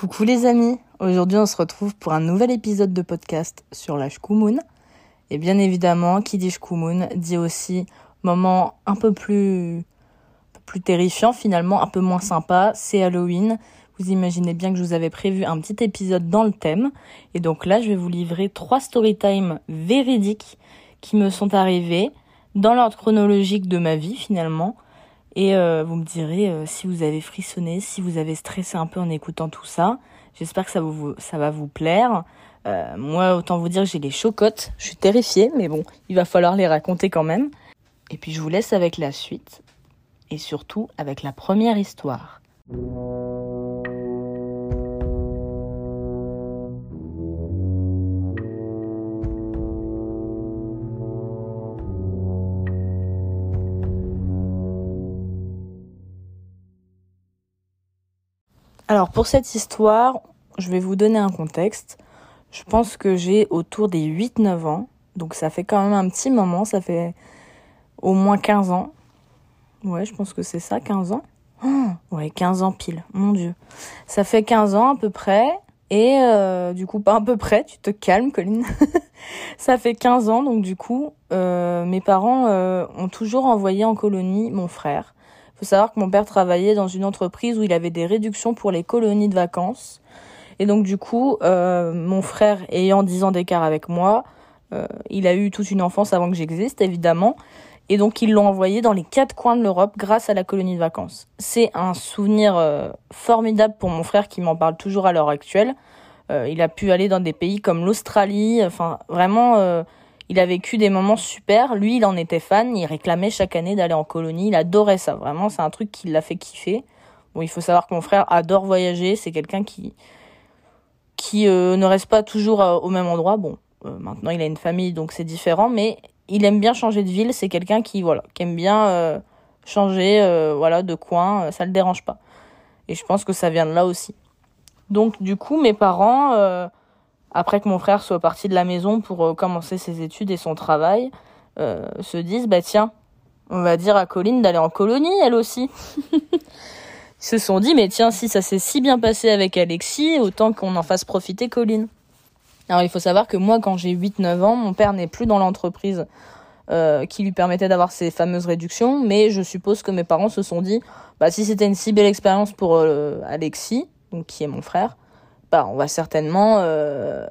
Coucou les amis, aujourd'hui on se retrouve pour un nouvel épisode de podcast sur la Shkumun. Et bien évidemment, qui dit Shkumun dit aussi moment un peu plus, plus terrifiant finalement, un peu moins sympa, c'est Halloween. Vous imaginez bien que je vous avais prévu un petit épisode dans le thème. Et donc là, je vais vous livrer trois story time véridiques qui me sont arrivées dans l'ordre chronologique de ma vie finalement. Et euh, vous me direz euh, si vous avez frissonné, si vous avez stressé un peu en écoutant tout ça. J'espère que ça, va vous plaire. Euh, moi, autant vous dire que j'ai les chocottes. Je suis terrifiée, mais bon, il va falloir les raconter quand même. Et puis je vous laisse avec la suite. Et surtout avec la première histoire. Alors pour cette histoire, je vais vous donner un contexte. Je pense que j'ai autour des 8-9 ans. Donc ça fait quand même un petit moment, ça fait au moins 15 ans. Ouais, je pense que c'est ça, 15 ans. Oh, ouais, 15 ans pile, mon dieu. Ça fait 15 ans à peu près. Et euh, du coup, pas à peu près, tu te calmes, Colline. ça fait 15 ans, donc du coup, euh, mes parents euh, ont toujours envoyé en colonie mon frère faut savoir que mon père travaillait dans une entreprise où il avait des réductions pour les colonies de vacances. Et donc du coup, euh, mon frère ayant 10 ans d'écart avec moi, euh, il a eu toute une enfance avant que j'existe, évidemment. Et donc ils l'ont envoyé dans les quatre coins de l'Europe grâce à la colonie de vacances. C'est un souvenir euh, formidable pour mon frère qui m'en parle toujours à l'heure actuelle. il a pu aller dans des pays comme l'Australie, enfin vraiment il a vécu des moments super. Lui, il en était fan. Il réclamait chaque année d'aller en colonie. Il adorait ça. Vraiment, c'est un truc qui l'a fait kiffer. Bon, il faut savoir que mon frère adore voyager. C'est quelqu'un qui qui euh, ne reste pas toujours euh, au même endroit. Bon, euh, maintenant il a une famille, donc c'est différent. Mais il aime bien changer de ville. C'est quelqu'un qui voilà, qui aime bien changer, voilà, de coin. ça le dérange pas. Et je pense que ça vient de là aussi. Donc du coup, mes parents après que mon frère soit parti de la maison pour euh, commencer ses études et son travail, euh, se disent bah tiens, on va dire à Colline d'aller en colonie elle aussi. Ils se sont dit mais tiens si ça s'est si bien passé avec Alexis, autant qu'on en fasse profiter Colline. Alors il faut savoir que moi quand j'ai 8-9 ans, mon père n'est plus dans l'entreprise euh, qui lui permettait d'avoir ces fameuses réductions, mais je suppose que mes parents se sont dit bah si c'était une si belle expérience pour Alexis, donc qui est mon frère, bah, on va certainement, euh,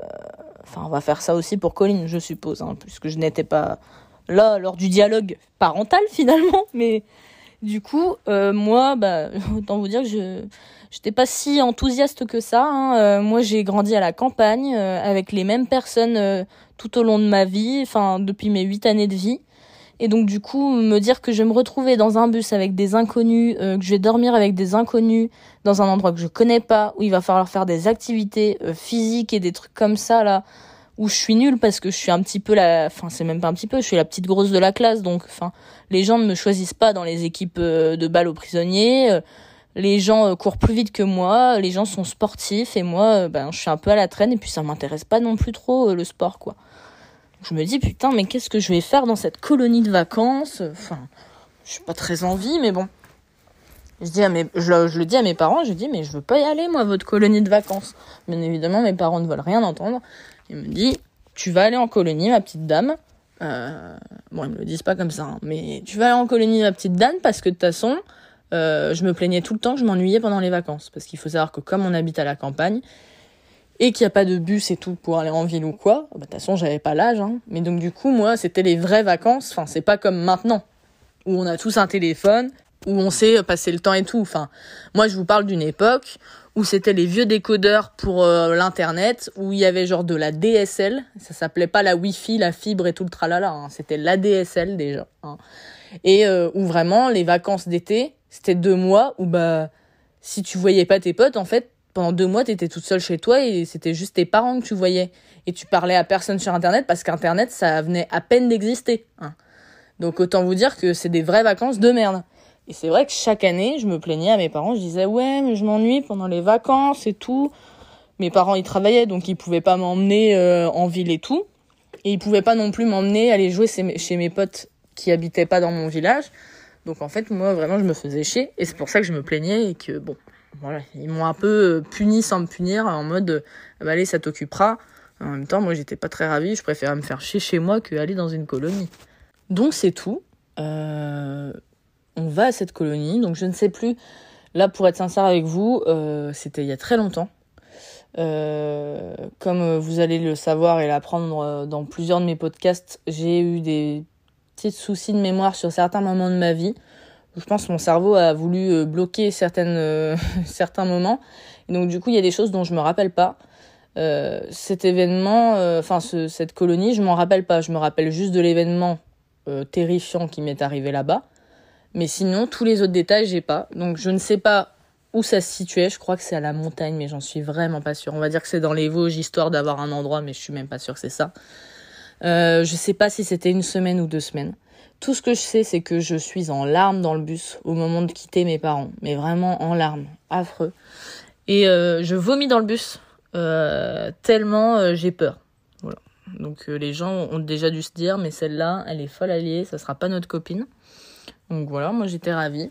enfin, on va faire ça aussi pour Colline, je suppose, hein, puisque je n'étais pas là lors du dialogue parental finalement, mais du coup, euh, moi, bah, autant vous dire que je j'étais pas si enthousiaste que ça. Hein. Euh, moi, j'ai grandi à la campagne avec les mêmes personnes tout au long de ma vie, enfin depuis mes huit années de vie. Et donc du coup, me dire que je vais me retrouver dans un bus avec des inconnus, euh, que je vais dormir avec des inconnus dans un endroit que je connais pas, où il va falloir faire des activités euh, physiques et des trucs comme ça là, où je suis nulle parce que je suis un petit peu la, enfin c'est même pas un petit peu, je suis la petite grosse de la classe, donc enfin les gens ne me choisissent pas dans les équipes euh, de balles aux prisonniers. les gens courent plus vite que moi, les gens sont sportifs et moi, ben, je suis un peu à la traîne et puis ça m'intéresse pas non plus trop le sport, quoi. Je me dis, putain, mais qu'est-ce que je vais faire dans cette colonie de vacances? Enfin, je suis pas très envie, mais bon. Je, dis à mes, je, le dis à mes parents, je dis, mais je veux pas y aller, moi, votre colonie de vacances. Bien évidemment, mes parents ne veulent rien entendre. Ils me disent, tu vas aller en colonie, ma petite dame. Euh, bon, ils me le disent pas comme ça, hein, mais tu vas aller en colonie, ma petite dame, parce que de toute façon, euh, je me plaignais tout le temps je m'ennuyais pendant les vacances. Parce qu'il faut savoir que comme on habite à la campagne, et qu'il n'y a pas de bus et tout pour aller en ville ou quoi, bah, de toute façon, j'avais pas l'âge. Hein. Mais donc, du coup, moi, c'était les vraies vacances. Enfin, c'est pas comme maintenant, où on a tous un téléphone, où on sait passer le temps et tout. Enfin, moi, je vous parle d'une époque où c'était les vieux décodeurs pour euh, l'internet, où il y avait genre de la DSL. Ça s'appelait pas la Wi-Fi, la fibre et tout le tralala. Hein. C'était la DSL déjà. Hein. Et euh, où vraiment, les vacances d'été, c'était deux mois où bah, si tu voyais pas tes potes, en fait, pendant deux mois, tu étais toute seule chez toi et c'était juste tes parents que tu voyais. Et tu parlais à personne sur Internet parce qu'Internet, ça venait à peine d'exister. Hein. Donc autant vous dire que c'est des vraies vacances de merde. Et c'est vrai que chaque année, je me plaignais à mes parents, je disais ouais, mais je m'ennuie pendant les vacances et tout. Mes parents, ils travaillaient, donc ils pouvaient pas m'emmener euh, en ville et tout. Et ils pouvaient pas non plus m'emmener aller jouer chez mes potes qui habitaient pas dans mon village. Donc en fait, moi, vraiment, je me faisais chier. Et c'est pour ça que je me plaignais et que, bon, voilà, ils m'ont un peu puni sans me punir, en mode, bah, allez, ça t'occupera. En même temps, moi, j'étais pas très ravie, je préférais me faire chier chez moi qu'aller dans une colonie. Donc, c'est tout. Euh, on va à cette colonie, donc je ne sais plus. Là, pour être sincère avec vous, euh, c'était il y a très longtemps. Euh, comme vous allez le savoir et l'apprendre dans plusieurs de mes podcasts, j'ai eu des petits soucis de mémoire sur certains moments de ma vie. Je pense que mon cerveau a voulu bloquer certaines, certains moments. Et donc du coup, il y a des choses dont je me rappelle pas. Euh, cet événement, enfin cette colonie, je m'en rappelle pas. Je me rappelle juste de l'événement terrifiant qui m'est arrivé là-bas. Mais sinon, tous les autres détails, j'ai pas. Donc je ne sais pas où ça se situait. Je crois que c'est à la montagne, mais j'en suis vraiment pas sûre. On va dire que c'est dans les Vosges, histoire d'avoir un endroit, mais je suis même pas sûre que c'est ça. Euh, je sais pas si c'était une semaine ou deux semaines. Tout ce que je sais, c'est que je suis en larmes dans le bus au moment de quitter mes parents. Mais vraiment en larmes. Affreux. Et euh, je vomis dans le bus. Euh, tellement euh, j'ai peur. Voilà. Donc les gens ont déjà dû se dire, mais celle-là, elle est folle alliée, ça sera pas notre copine. Donc voilà, moi j'étais ravie.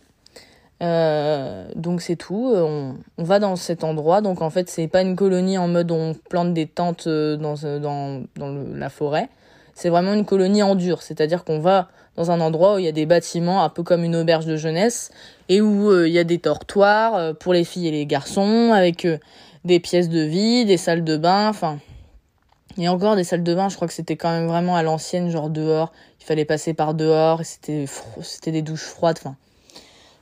Donc c'est tout. On, va dans cet endroit. Donc en fait, c'est pas une colonie en mode on plante des tentes dans, dans, dans la forêt. C'est vraiment une colonie en dur. C'est-à-dire qu'on va dans un endroit où il y a des bâtiments un peu comme une auberge de jeunesse et où il y a des dortoirs pour les filles et les garçons avec des pièces de vie, des salles de bain. Enfin, il a encore des salles de bain. Je crois que c'était quand même vraiment à l'ancienne, genre dehors fallait passer par dehors et c'était c'était des douches froides enfin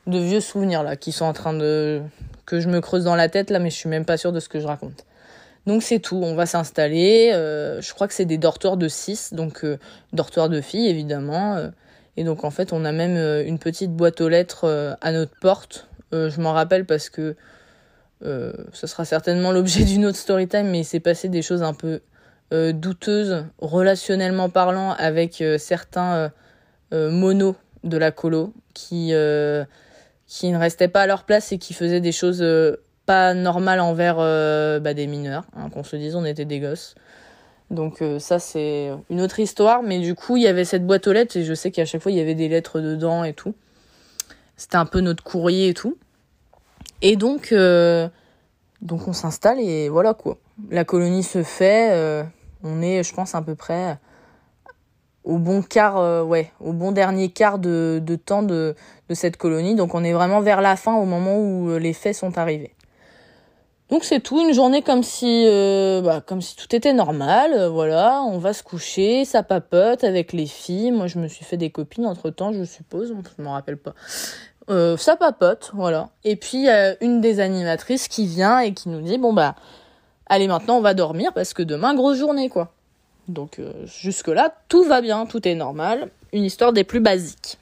de vieux souvenirs là qui sont en train de que je me creuse dans la tête là mais je suis même pas sûre de ce que je raconte donc c'est tout. On va s'installer. Euh, je crois que c'est des dortoirs de 6 donc euh, dortoirs de filles évidemment. Euh, et donc en fait on a même une petite boîte aux lettres à notre porte. Je m'en rappelle parce que ce sera certainement l'objet d'une autre story time mais il s'est passé des choses un peu euh, douteuse relationnellement parlant avec certains monos de la colo qui ne restaient pas à leur place et qui faisaient des choses pas normales envers bah, des mineurs. Hein, qu'on se dise, on était des gosses. Donc ça c'est une autre histoire, mais du coup il y avait cette boîte aux lettres et je sais qu'à chaque fois il y avait des lettres dedans et tout. C'était un peu notre courrier et tout. Et donc donc on s'installe et voilà quoi. La colonie se fait. On est, je pense, à peu près au bon quart, euh, ouais, au bon dernier quart de, temps de, cette colonie. Donc on est vraiment vers la fin, au moment où euh, les faits sont arrivés. Donc c'est tout, une journée comme si, euh, bah, comme si tout était normal. Euh, voilà, on va se coucher, ça papote avec les filles. Moi, je me suis fait des copines entre temps, je suppose. Je me rappelle pas. Euh, ça papote, voilà. Et puis une des animatrices qui vient et qui nous dit bon bah allez maintenant on va dormir parce que demain grosse journée quoi. Donc euh, jusque là tout va bien, tout est normal, une histoire des plus basiques.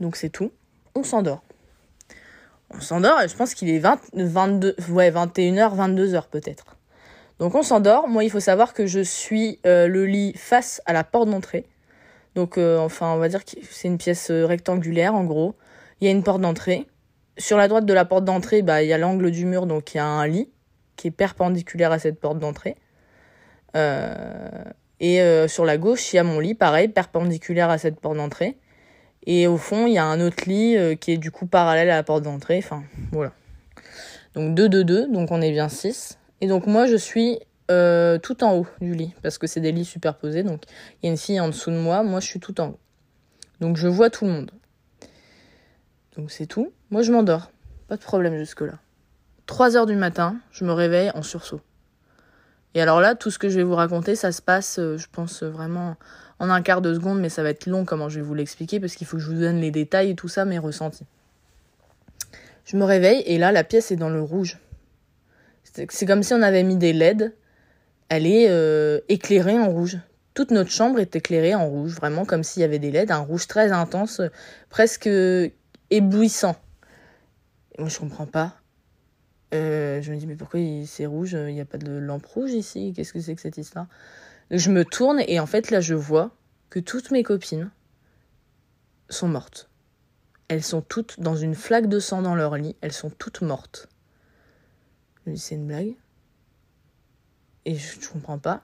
Donc c'est tout, on s'endort. On s'endort et je pense qu'il est 20, 22 ouais 21h 22h peut-être. Donc on s'endort, moi il faut savoir que je suis euh, le lit face à la porte d'entrée. Donc euh, enfin on va dire que c'est une pièce euh, rectangulaire en gros. Il y a une porte d'entrée. Sur la droite de la porte d'entrée, bah il y a l'angle du mur donc il y a un lit qui est perpendiculaire à cette porte d'entrée. Et sur la gauche, il y a mon lit, pareil, perpendiculaire à cette porte d'entrée. Et au fond, il y a un autre lit euh, qui est du coup parallèle à la porte d'entrée. Enfin, voilà. Donc 2, 2, 2, donc on est bien 6. Et donc moi, je suis euh, tout en haut du lit, parce que c'est des lits superposés. Donc il y a une fille en dessous de moi, moi je suis tout en haut. Donc je vois tout le monde. Donc c'est tout. Moi je m'endors. Pas de problème jusque-là. 3 heures du matin, je me réveille en sursaut. Et alors là, tout ce que je vais vous raconter, ça se passe, euh, je pense, vraiment en un quart de seconde, mais ça va être long comment je vais vous l'expliquer, parce qu'il faut que je vous donne les détails et tout ça, mes ressentis. Je me réveille, et là, la pièce est dans le rouge. C'est comme si on avait mis des LED. Elle est euh, éclairée en rouge. Toute notre chambre est éclairée en rouge, vraiment comme s'il y avait des LED, un rouge très intense, presque éblouissant. Moi, je comprends pas. Euh, je me dis, mais pourquoi c'est rouge? Il n'y a pas de lampe rouge ici? Qu'est-ce que c'est que cette histoire? Je me tourne et en fait, là, je vois que toutes mes copines sont mortes. Elles sont toutes dans une flaque de sang dans leur lit. Elles sont toutes mortes. Je me dis, c'est une blague Et je ne comprends pas.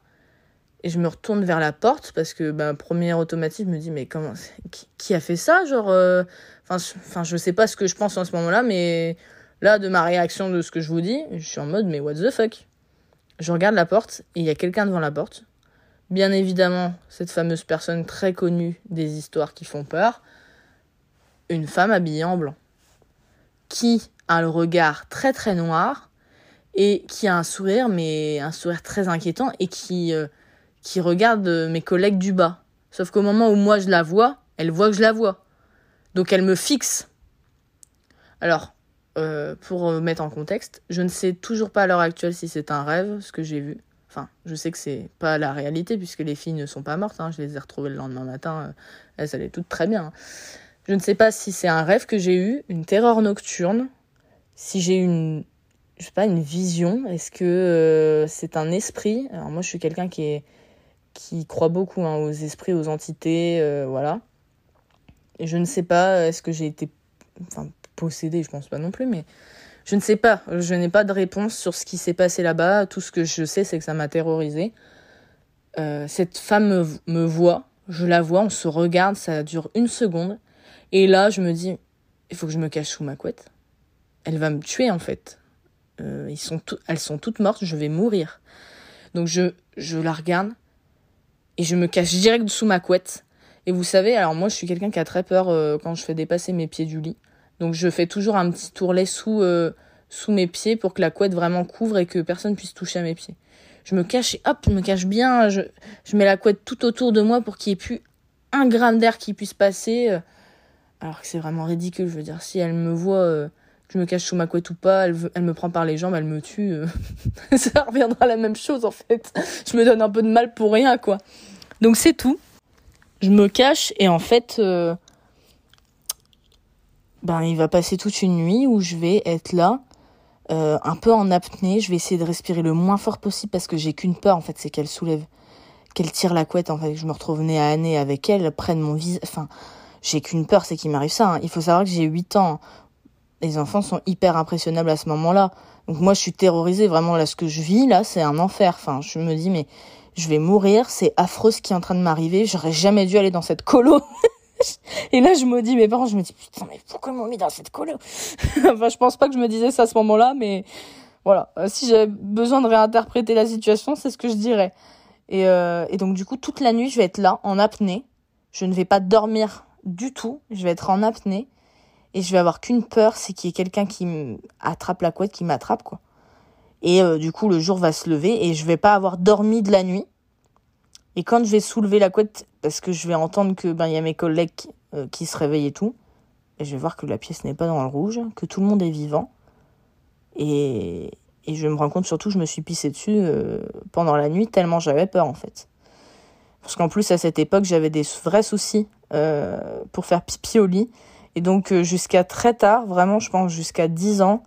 Et je me retourne vers la porte parce que, bah, premier automatique, me dit, mais comment, qui, a fait ça Genre, euh... enfin, je sais pas ce que je pense en ce moment-là, mais Là, de ma réaction de ce que je vous dis, je suis en mode, mais what the fuck? Je regarde la porte et il y a quelqu'un devant la porte. Bien évidemment, cette fameuse personne très connue des histoires qui font peur, une femme habillée en blanc, qui a le regard très très noir et qui a un sourire, mais un sourire très inquiétant et qui, euh, regarde mes collègues du bas. Sauf qu'au moment où moi je la vois, elle voit que je la vois. Donc elle me fixe. Alors, euh, pour mettre en contexte, je ne sais toujours pas à l'heure actuelle si c'est un rêve, ce que j'ai vu. Enfin, je sais que c'est pas la réalité puisque les filles ne sont pas mortes. Hein. Je les ai retrouvées le lendemain matin. Euh, elles allaient toutes très bien. Hein. Je ne sais pas si c'est un rêve que j'ai eu, une terreur nocturne, si j'ai une, je sais pas, une vision. Est-ce que euh, c'est un esprit? Alors moi, je suis quelqu'un qui est qui croit beaucoup hein, aux esprits, aux entités, voilà. Et je ne sais pas, est-ce que j'ai été enfin, possédée, je pense pas non plus, mais je ne sais pas. Je n'ai pas de réponse sur ce qui s'est passé là-bas. Tout ce que je sais, c'est que ça m'a terrorisée. Euh, cette femme me, voit, je la vois, on se regarde, ça dure une seconde. Et là, je me dis, il faut que je me cache sous ma couette. Elle va me tuer en fait. Euh, ils sont elles sont toutes mortes, je vais mourir. Donc je, je la regarde et je me cache direct sous ma couette. Et vous savez, alors moi je suis quelqu'un qui a très peur euh, quand je fais dépasser mes pieds du lit. Donc je fais toujours un petit tourlet sous, euh, sous mes pieds pour que la couette vraiment couvre et que personne puisse toucher à mes pieds. Je me cache et hop, je me cache bien. Je, je mets la couette tout autour de moi pour qu'il n'y ait plus un gramme d'air qui puisse passer. Euh. alors que c'est vraiment ridicule. Je veux dire, si elle me voit, je me cache sous ma couette ou pas, elle, elle me prend par les jambes, elle me tue. ça reviendra à la même chose en fait. Je me donne un peu de mal pour rien quoi. Donc c'est tout je me cache et en fait, euh, ben il va passer toute une nuit où je vais être là, euh, un peu en apnée. Je vais essayer de respirer le moins fort possible parce que j'ai qu'une peur en fait, c'est qu'elle soulève, qu'elle tire la couette en fait. Que je me retrouve nez à nez avec elle, prenne mon visage. Enfin, j'ai qu'une peur, c'est qu'il m'arrive ça. Hein. Il faut savoir que j'ai 8 ans. Les enfants sont hyper impressionnables à ce moment-là. Donc moi, je suis terrorisée. Vraiment, là, ce que je vis, là, c'est un enfer. Enfin, je me dis, mais je vais mourir, c'est affreux ce qui est en train de m'arriver, j'aurais jamais dû aller dans cette colo. Et là, je me dis, mes parents, je me dis, putain, mais pourquoi ils m'ont mis dans cette colo? Enfin, je pense pas que je me disais ça à ce moment-là, mais voilà. Euh, si j'avais besoin de réinterpréter la situation, c'est ce que je dirais. Et, euh, et donc, du coup, toute la nuit, je vais être là, en apnée. Je ne vais pas dormir du tout. Je vais être en apnée. Et je vais avoir qu'une peur, c'est qu'il y ait quelqu'un qui attrape la couette, qui m'attrape, quoi. Et euh, du coup, le jour va se lever et je vais pas avoir dormi de la nuit. Et quand je vais soulever la couette, parce que je vais entendre que ben y a mes collègues euh, qui se réveillent et tout, et je vais voir que la pièce n'est pas dans le rouge, que tout le monde est vivant. Et, et je me rends compte surtout je me suis pissé dessus euh, pendant la nuit tellement j'avais peur en fait. Parce qu'en plus à cette époque j'avais des vrais soucis pour faire pipi au lit. Et donc jusqu'à très tard, vraiment je pense jusqu'à 10 ans,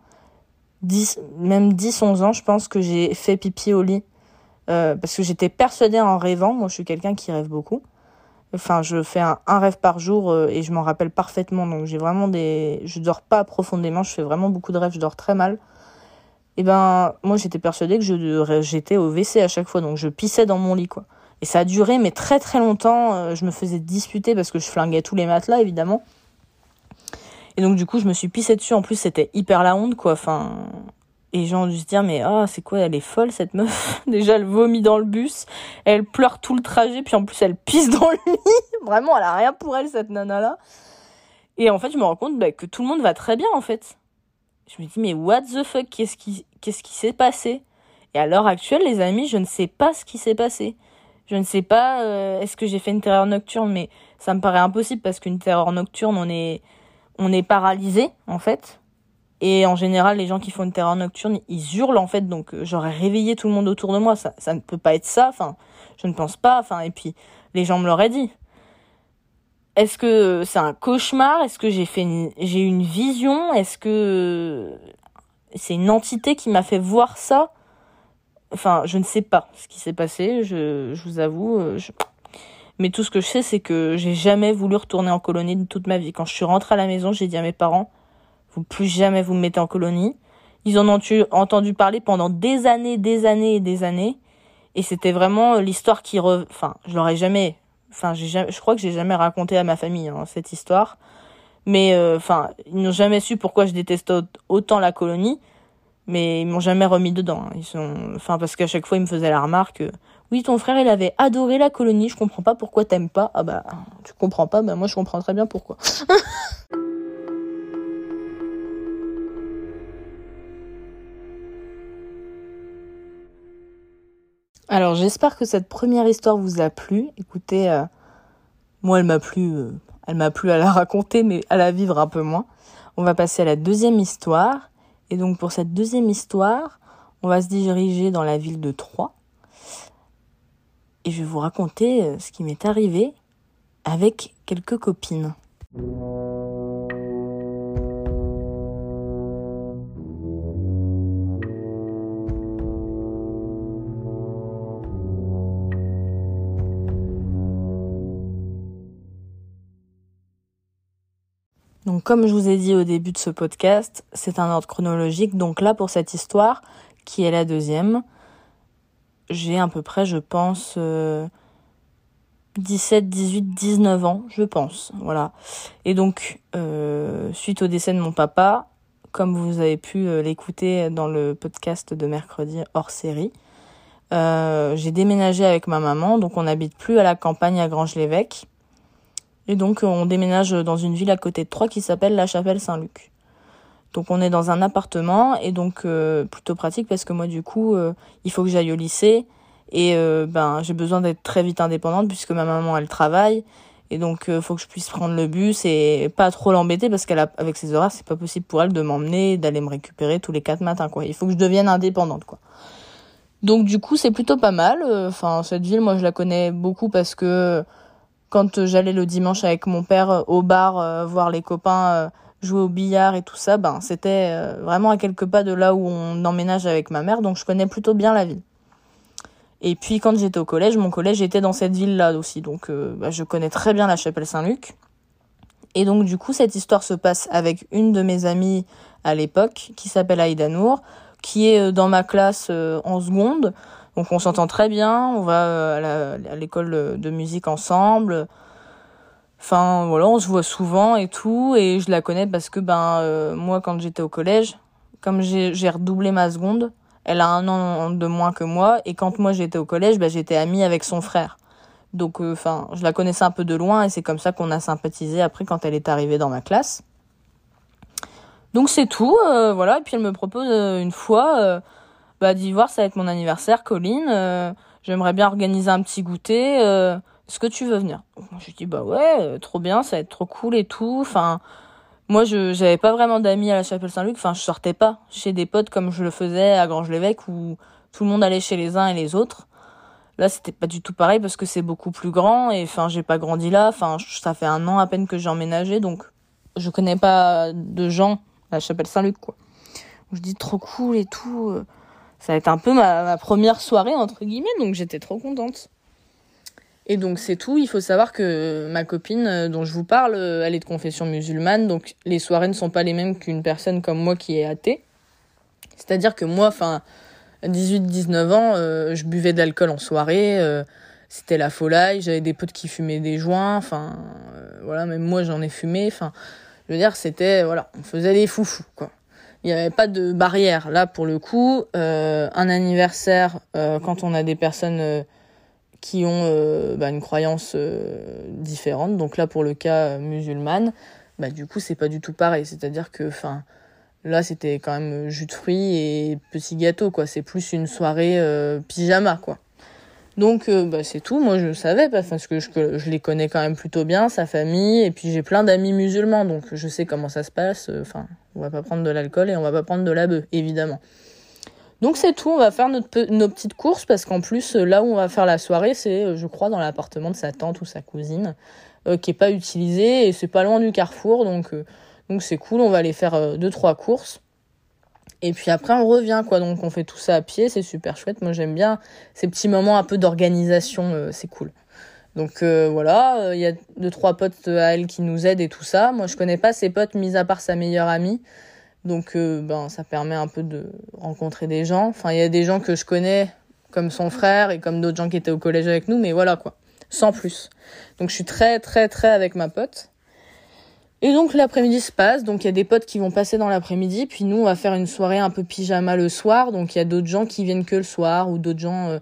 10, même 10, 11 ans, je pense que j'ai fait pipi au lit. Euh, parce que j'étais persuadée en rêvant, moi je suis quelqu'un qui rêve beaucoup. Enfin, je fais un, rêve par jour euh, et je m'en rappelle parfaitement. Donc j'ai vraiment des... Je dors pas profondément, je fais vraiment beaucoup de rêves, je dors très mal. Et ben, moi j'étais persuadée que je, j'étais au WC à chaque fois, donc je pissais dans mon lit, quoi. Et ça a duré, mais très très longtemps. Euh, je me faisais disputer parce que je flinguais tous les matelas, évidemment. Et donc du coup, je me suis pissé dessus. En plus, c'était hyper la honte, quoi. Enfin, et les gens ont dû se dire, mais ah, c'est quoi, elle est folle cette meuf? Déjà, elle vomit dans le bus, elle pleure tout le trajet, puis en plus, elle pisse dans le lit. Vraiment, elle a rien pour elle, cette nana-là. Et en fait, je me rends compte bah, que tout le monde va très bien, en fait. Je me dis, mais what the fuck, qu'est-ce qui, qu'est-ce qui s'est passé? Et à l'heure actuelle, les amis, je ne sais pas ce qui s'est passé. Je ne sais pas, euh, est-ce que j'ai fait une terreur nocturne, mais ça me paraît impossible parce qu'une terreur nocturne, on est on est paralysé en fait. Et en général, les gens qui font une terreur nocturne, ils hurlent en fait. Donc euh, j'aurais réveillé tout le monde autour de moi. Ça, ça ne peut pas être ça. Enfin, je ne pense pas. Enfin, et puis les gens me l'auraient dit. Est-ce que c'est un cauchemar? Est-ce que j'ai fait j'ai une vision? Est-ce que c'est une entité qui m'a fait voir ça? Enfin, je ne sais pas ce qui s'est passé. Je, je vous avoue. Euh. Mais tout ce que je sais, c'est que j'ai jamais voulu retourner en colonie de toute ma vie. Quand je suis rentrée à la maison, j'ai dit à mes parents, plus jamais vous me mettez en colonie. Ils en ont entendu parler pendant des années, des années et des années. Et c'était vraiment l'histoire qui Enfin, je l'aurais jamais... Enfin, je crois que j'ai jamais raconté à ma famille hein, cette histoire. Mais enfin, ils n'ont jamais su pourquoi je déteste autant la colonie mais ils m'ont jamais remis dedans. Ils sont, enfin, parce qu'à chaque fois, ils me faisaient la remarque, oui, ton frère, il avait adoré la colonie, je comprends pas pourquoi t'aimes pas. Ah bah, tu comprends pas, bah moi, je comprends très bien pourquoi. Alors, j'espère que cette première histoire vous a plu. Écoutez, euh, moi, elle m'a plu, euh, elle m'a plu à la raconter, mais à la vivre un peu moins. On va passer à la deuxième histoire. Et donc pour cette deuxième histoire, on va se diriger dans la ville de Troyes. Et je vais vous raconter euh, ce qui m'est arrivé avec quelques copines. Comme je vous ai dit au début de ce podcast, c'est un ordre chronologique. Donc là pour cette histoire, qui est la deuxième, j'ai à peu près, je pense, 17, 18, 19 ans, je pense. Voilà. Et donc, euh, suite au décès de mon papa, comme vous avez pu euh, l'écouter dans le podcast de mercredi hors série, euh, j'ai déménagé avec ma maman, donc on n'habite plus à la campagne à Grange-l'Évêque. Et donc on déménage dans une ville à côté de Troyes qui s'appelle La Chapelle-Saint-Luc. Donc on est dans un appartement et donc euh, plutôt pratique parce que moi du coup euh, il faut que j'aille au lycée et euh, ben j'ai besoin d'être très vite indépendante puisque ma maman elle travaille et donc il faut que je puisse prendre le bus et pas trop l'embêter parce qu'elle a avec ses horaires c'est pas possible pour elle de m'emmener d'aller me récupérer tous les quatre matins quoi. Il faut que je devienne indépendante quoi. Donc du coup c'est plutôt pas mal. Enfin cette ville moi je la connais beaucoup parce que quand euh, j'allais le dimanche avec mon père euh, au bar euh, voir les copains jouer au billard et tout ça, ben c'était vraiment à quelques pas de là où on emménage avec ma mère, donc je connais plutôt bien la ville. Et puis quand j'étais au collège, mon collège était dans cette ville-là aussi, donc bah, je connais très bien la chapelle Saint-Luc. Et donc du coup, cette histoire se passe avec une de mes amies à l'époque, qui s'appelle Aïda Nour, qui est dans ma classe en seconde. Donc on s'entend très bien, on va euh, à l'école de musique ensemble. Enfin voilà, on se voit souvent et tout, et je la connais parce que ben euh, moi quand j'étais au collège, comme j'ai redoublé ma seconde, elle a un an de moins que moi, et quand moi j'étais au collège, ben, j'étais amie avec son frère. Donc euh, enfin, je la connaissais un peu de loin, et c'est comme ça qu'on a sympathisé après quand elle est arrivée dans ma classe. Donc c'est tout, voilà. Et puis elle me propose une fois bah d'y voir, ça va être mon anniversaire, Colline. Euh, j'aimerais bien organiser un petit goûter. Euh, est-ce que tu veux venir? Je lui dis bah ouais, euh, trop bien, ça va être trop cool et tout. Enfin, moi je j'avais pas vraiment d'amis à la Chapelle Saint-Luc. Enfin, je sortais pas chez des potes comme je le faisais à Grange-l'Évêque où tout le monde allait chez les uns et les autres. Là, c'était pas du tout pareil parce que c'est beaucoup plus grand et enfin, j'ai pas grandi là. Enfin, ça fait un an à peine que j'ai emménagé, donc je connais pas de gens à la Chapelle Saint-Luc quoi. Je dis trop cool et tout ça va être un peu ma, première soirée entre guillemets, donc j'étais trop contente. Et donc c'est tout. Il faut savoir que ma copine euh, dont je vous parle, euh, elle est de confession musulmane, donc les soirées ne sont pas les mêmes qu'une personne comme moi qui est athée. C'est-à-dire que moi, enfin, 18-19 ans, euh, je buvais de l'alcool en soirée, c'était la folie, j'avais des potes qui fumaient des joints, enfin, voilà, même moi j'en ai fumé, enfin, je veux dire, c'était, voilà, on faisait des foufous, quoi il n'y avait pas de barrière. Là, pour le coup, euh, un anniversaire, euh, quand on a des personnes euh, qui ont bah, une croyance différente, donc là, pour le cas musulmane, bah, du coup, c'est pas du tout pareil. C'est-à-dire que, là, c'était quand même jus de fruits et petit gâteau, quoi. C'est plus une soirée pyjama, quoi. Donc euh, bah, c'est tout. Moi je savais parce que je, les connais quand même plutôt bien, sa famille, et puis j'ai plein d'amis musulmans, donc je sais comment ça se passe. Enfin, on va pas prendre de l'alcool et on va pas prendre de la bœuf, évidemment. Donc c'est tout. On va faire notre, nos petites courses parce qu'en plus là où on va faire la soirée, c'est euh, je crois dans l'appartement de sa tante ou sa cousine euh, qui est pas utilisé et c'est pas loin du carrefour, donc donc c'est cool. On va aller faire deux trois courses. Et puis après, on revient, quoi. Donc, on fait tout ça à pied, c'est super chouette. Moi, j'aime bien ces petits moments un peu d'organisation, euh, c'est cool. Donc euh, voilà, euh, il y a deux trois potes à elle qui nous aident et tout ça. Moi, je connais pas ses potes, mis à part sa meilleure amie. Donc, ben, ça permet un peu de rencontrer des gens. Enfin, il y a des gens que je connais, comme son frère et comme d'autres gens qui étaient au collège avec nous, mais voilà quoi, sans plus. Donc, je suis très très très avec ma pote. Et donc l'après-midi se passe, donc il y a des potes qui vont passer dans l'après-midi, puis nous on va faire une soirée un peu pyjama le soir, donc il y a d'autres gens qui viennent que le soir ou d'autres gens euh,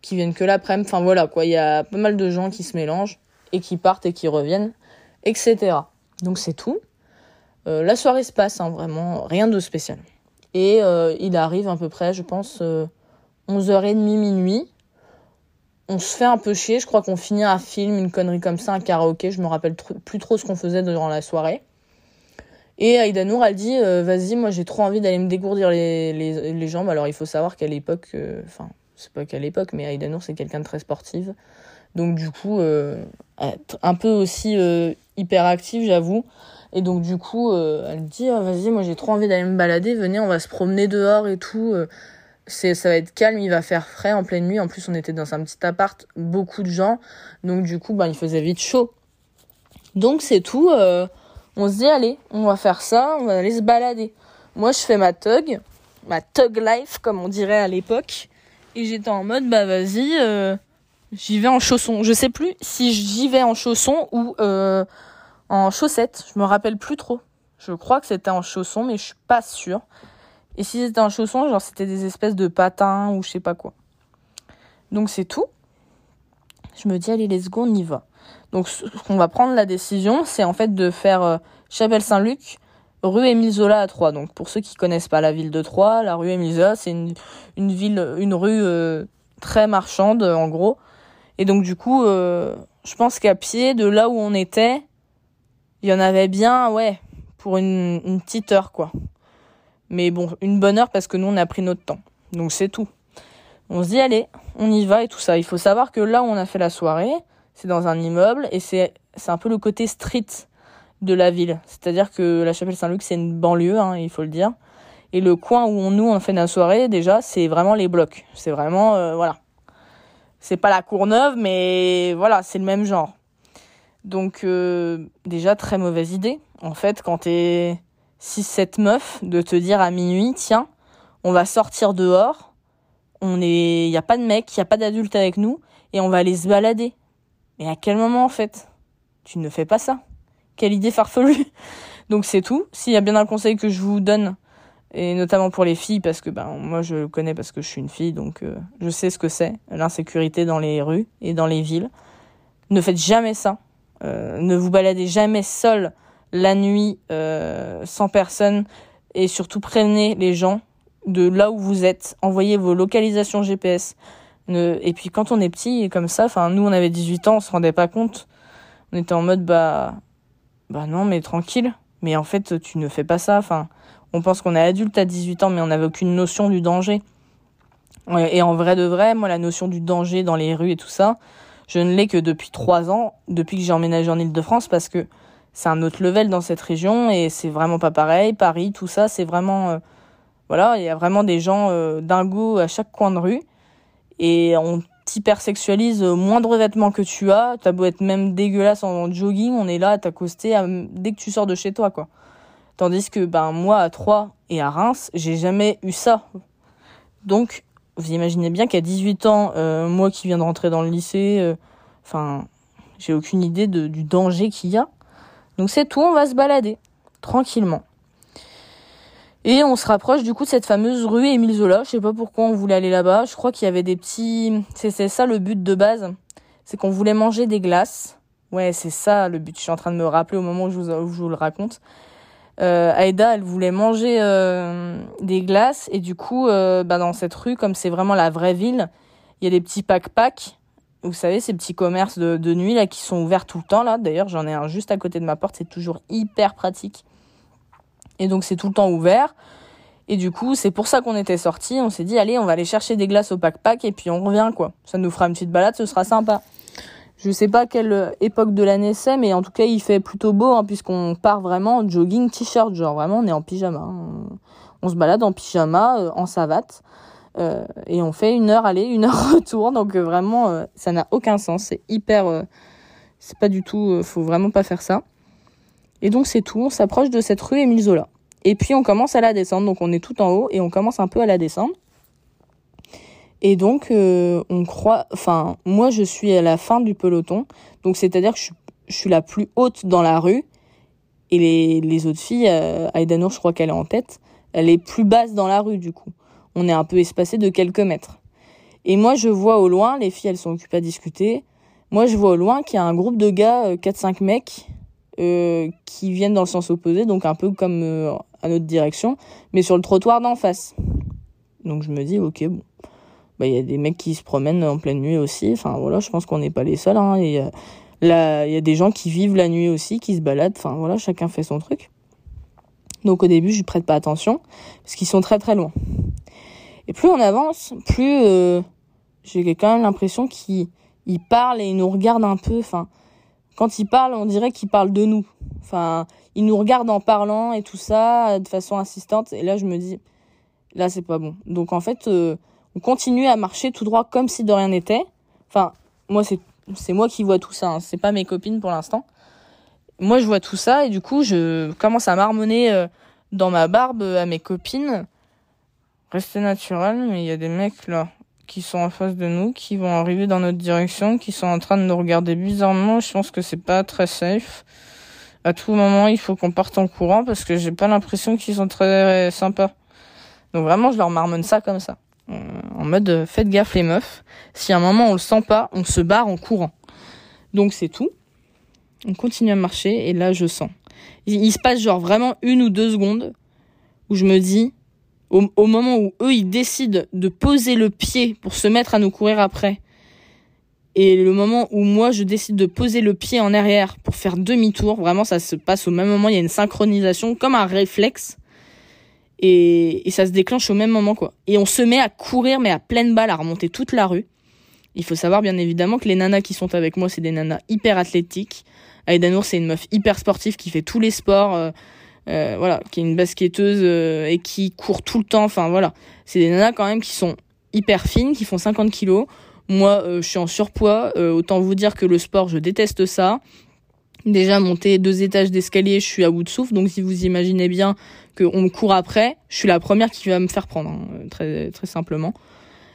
qui viennent que l'après-midi, enfin voilà quoi, il y a pas mal de gens qui se mélangent et qui partent et qui reviennent, etc. Donc c'est tout. Euh, la soirée se passe, hein, vraiment, rien de spécial. Et euh, il arrive à peu près, je pense, 11h30, minuit. On se fait un peu chier, je crois qu'on finit un film, une connerie comme ça, un karaoké, je me rappelle plus trop ce qu'on faisait durant la soirée. Et Aïda Nour, elle dit euh, Vas-y, moi j'ai trop envie d'aller me dégourdir les, jambes. Alors il faut savoir qu'à l'époque, euh, enfin, c'est pas qu'à l'époque, mais Aïda Nour c'est quelqu'un de très sportive. Donc du coup, euh, un peu aussi hyper active, j'avoue. Et donc du coup, elle dit ah, Vas-y, moi j'ai trop envie d'aller me balader, venez, on va se promener dehors et tout c'est ça va être calme, il va faire frais en pleine nuit. En plus, on était dans un petit appart, beaucoup de gens, donc du coup, ben il faisait vite chaud. Donc c'est tout. Euh, on se dit allez, on va faire ça, on va aller se balader. Moi, je fais ma tug, ma tug life comme on dirait à l'époque, et j'étais en mode bah vas-y, euh, j'y vais en chaussons. Je sais plus si j'y vais en chaussons ou euh, en chaussettes. Je me rappelle plus trop. Je crois que c'était en chaussons, mais je suis pas sûre. Et si c'était un chausson, genre c'était des espèces de patins ou je sais pas quoi. Donc c'est tout. Je me dis, allez, let's go, on y va. Donc ce qu'on va prendre la décision, c'est en fait de faire euh, Chapelle Saint-Luc, rue Émile Zola à Troyes. Donc pour ceux qui connaissent pas la ville de Troyes, la rue Émile Zola, c'est une, ville, une rue euh, très marchande en gros. Et donc du coup, euh, je pense qu'à pied de là où on était, il y en avait bien, ouais, pour une, une petite heure quoi. Mais bon, une bonne heure parce que nous, on a pris notre temps. Donc c'est tout. On se dit, allez, on y va et tout ça. Il faut savoir que là où on a fait la soirée, c'est dans un immeuble et c'est, un peu le côté street de la ville. C'est-à-dire que la Chapelle Saint-Luc, c'est une banlieue, hein, il faut le dire. Et le coin où nous, on fait la soirée, déjà, c'est vraiment les blocs. C'est vraiment, euh, voilà. C'est pas la Courneuve, mais voilà, c'est le même genre. Donc, euh, déjà, très mauvaise idée. En fait, quand t'es si cette meuf de te dire à minuit, tiens, on va sortir dehors, on est, y a pas de mec, y a pas d'adulte avec nous, et on va aller se balader. Mais à quel moment en fait? Tu ne fais pas ça. Quelle idée farfelue. Donc c'est tout. S'il y a bien un conseil que je vous donne, et notamment pour les filles, parce que ben moi je le connais parce que je suis une fille, donc euh, je sais ce que c'est l'insécurité dans les rues et dans les villes. Ne faites jamais ça. Euh, ne vous baladez jamais seul la nuit euh, sans personne et surtout prenez les gens de là où vous êtes, envoyez vos localisations GPS. et puis quand on est petit comme ça, enfin nous on avait 18 ans, on se rendait pas compte. On était en mode bah bah non mais tranquille. Mais en fait tu ne fais pas ça. Enfin on pense qu'on est adulte à 18 ans mais on n'avait aucune notion du danger. Et en vrai de vrai, moi la notion du danger dans les rues et tout ça, je ne l'ai que depuis 3 ans, depuis que j'ai emménagé en Ile-de-France parce que c'est un autre level dans cette région et c'est vraiment pas pareil. Paris, tout ça, c'est vraiment euh, voilà, il y a vraiment des gens euh, dingos à chaque coin de rue et on t'hypersexualise au moindre vêtement que tu as. T'as beau être même dégueulasse en jogging, on est là à t'accoster dès que tu sors de chez toi, quoi. Tandis que ben moi à Troyes et à Reims, j'ai jamais eu ça. Donc vous imaginez bien qu'à 18 ans, euh, moi qui viens de rentrer dans le lycée, enfin j'ai aucune idée du danger qu'il y a. Donc c'est tout, on va se balader tranquillement. Et on se rapproche du coup de cette fameuse rue Émile Zola. Je sais pas pourquoi on voulait aller là-bas. Je crois qu'il y avait des petits. C'est ça le but de base. C'est qu'on voulait manger des glaces. Ouais, c'est ça le but. Je suis en train de me rappeler au moment où je vous, le raconte. Euh, Aïda, elle voulait manger euh, des glaces et du coup, euh, bah, dans cette rue, comme c'est vraiment la vraie ville, il y a des petits pack-pack vous savez, ces petits commerces de, de, nuit là qui sont ouverts tout le temps là. D'ailleurs, j'en ai un juste à côté de ma porte, c'est toujours hyper pratique. Et donc c'est tout le temps ouvert. Et du coup, c'est pour ça qu'on était sortis. On s'est dit, allez, on va aller chercher des glaces au pack-pack et puis on revient quoi. Ça nous fera une petite balade, ce sera sympa. Je sais pas quelle époque de l'année c'est, mais en tout cas, il fait plutôt beau hein, puisqu'on part vraiment en jogging, t-shirt, genre vraiment, on est en pyjama. Hein. On, se balade en pyjama, euh, en savate. Euh, et on fait une heure aller, une heure retour. Donc euh, vraiment, euh, ça n'a aucun sens. C'est hyper... c'est pas du tout... faut vraiment pas faire ça. Et donc c'est tout. On s'approche de cette rue Émile Zola. Et puis on commence à la descendre. Donc on est tout en haut et on commence un peu à la descendre. Et donc on croit... Enfin, moi je suis à la fin du peloton. Donc c'est-à-dire que je suis, je suis la plus haute dans la rue. Et les, les autres filles, euh, Aïdanour, je crois qu'elle est en tête, elle est plus basse dans la rue du coup. On est un peu espacé de quelques mètres. Et moi, je vois au loin, les filles, elles sont occupées à discuter. Moi, je vois au loin qu'il y a un groupe de gars, 4-5 euh, mecs, euh, qui viennent dans le sens opposé, donc un peu comme euh, à notre direction, mais sur le trottoir d'en face. Donc je me dis, ok, bon, bah il y a des mecs qui se promènent en pleine nuit aussi. Enfin voilà, je pense qu'on n'est pas les seuls. Hein. Il y a des gens qui vivent la nuit aussi, qui se baladent. Enfin voilà, chacun fait son truc. Donc au début, je prête pas attention parce qu'ils sont très très loin. Et plus on avance, plus euh, j'ai quand même l'impression qu'ils parlent et ils nous regardent un peu. Enfin, quand ils parlent, on dirait qu'ils parlent de nous. Enfin, ils nous regardent en parlant et tout ça de façon insistante. Et là, je me dis, là, c'est pas bon. Donc en fait, euh, on continue à marcher tout droit comme si de rien n'était. Enfin, moi, c'est c'est moi qui vois tout ça. Hein. C'est pas mes copines pour l'instant. Moi, je vois tout ça et du coup, je commence à marmonner euh, dans ma barbe à mes copines. Restez naturel, mais il y a des mecs là qui sont en face de nous, qui vont arriver dans notre direction, qui sont en train de nous regarder bizarrement. Je pense que c'est pas très safe. À tout moment, il faut qu'on parte en courant parce que j'ai pas l'impression qu'ils sont très sympas. Donc vraiment, je leur marmonne ça comme ça. Euh, en mode, euh, faites gaffe les meufs. Si à un moment on le sent pas, on se barre en courant. Donc c'est tout. On continue à marcher et là je sens. Il, se passe genre vraiment une ou deux secondes où je me dis, au, moment où eux ils décident de poser le pied pour se mettre à nous courir après, et le moment où moi je décide de poser le pied en arrière pour faire demi-tour, vraiment ça se passe au même moment, il y a une synchronisation comme un réflexe. Et, et, ça se déclenche au même moment quoi. Et on se met à courir mais à pleine balle à remonter toute la rue. Il faut savoir bien évidemment que les nanas qui sont avec moi c'est des nanas hyper athlétiques. Aïdanour c'est une meuf hyper sportive qui fait tous les sports. Euh, euh, voilà, qui est une basketteuse euh, et qui court tout le temps. Enfin voilà, c'est des nanas quand même qui sont hyper fines, qui font 50 kilos. Moi, je suis en surpoids. autant vous dire que le sport, je déteste ça. Déjà monter deux étages d'escalier, je suis à bout de souffle. Donc si vous imaginez bien qu'on me court après, je suis la première qui va me faire prendre, hein, très très simplement.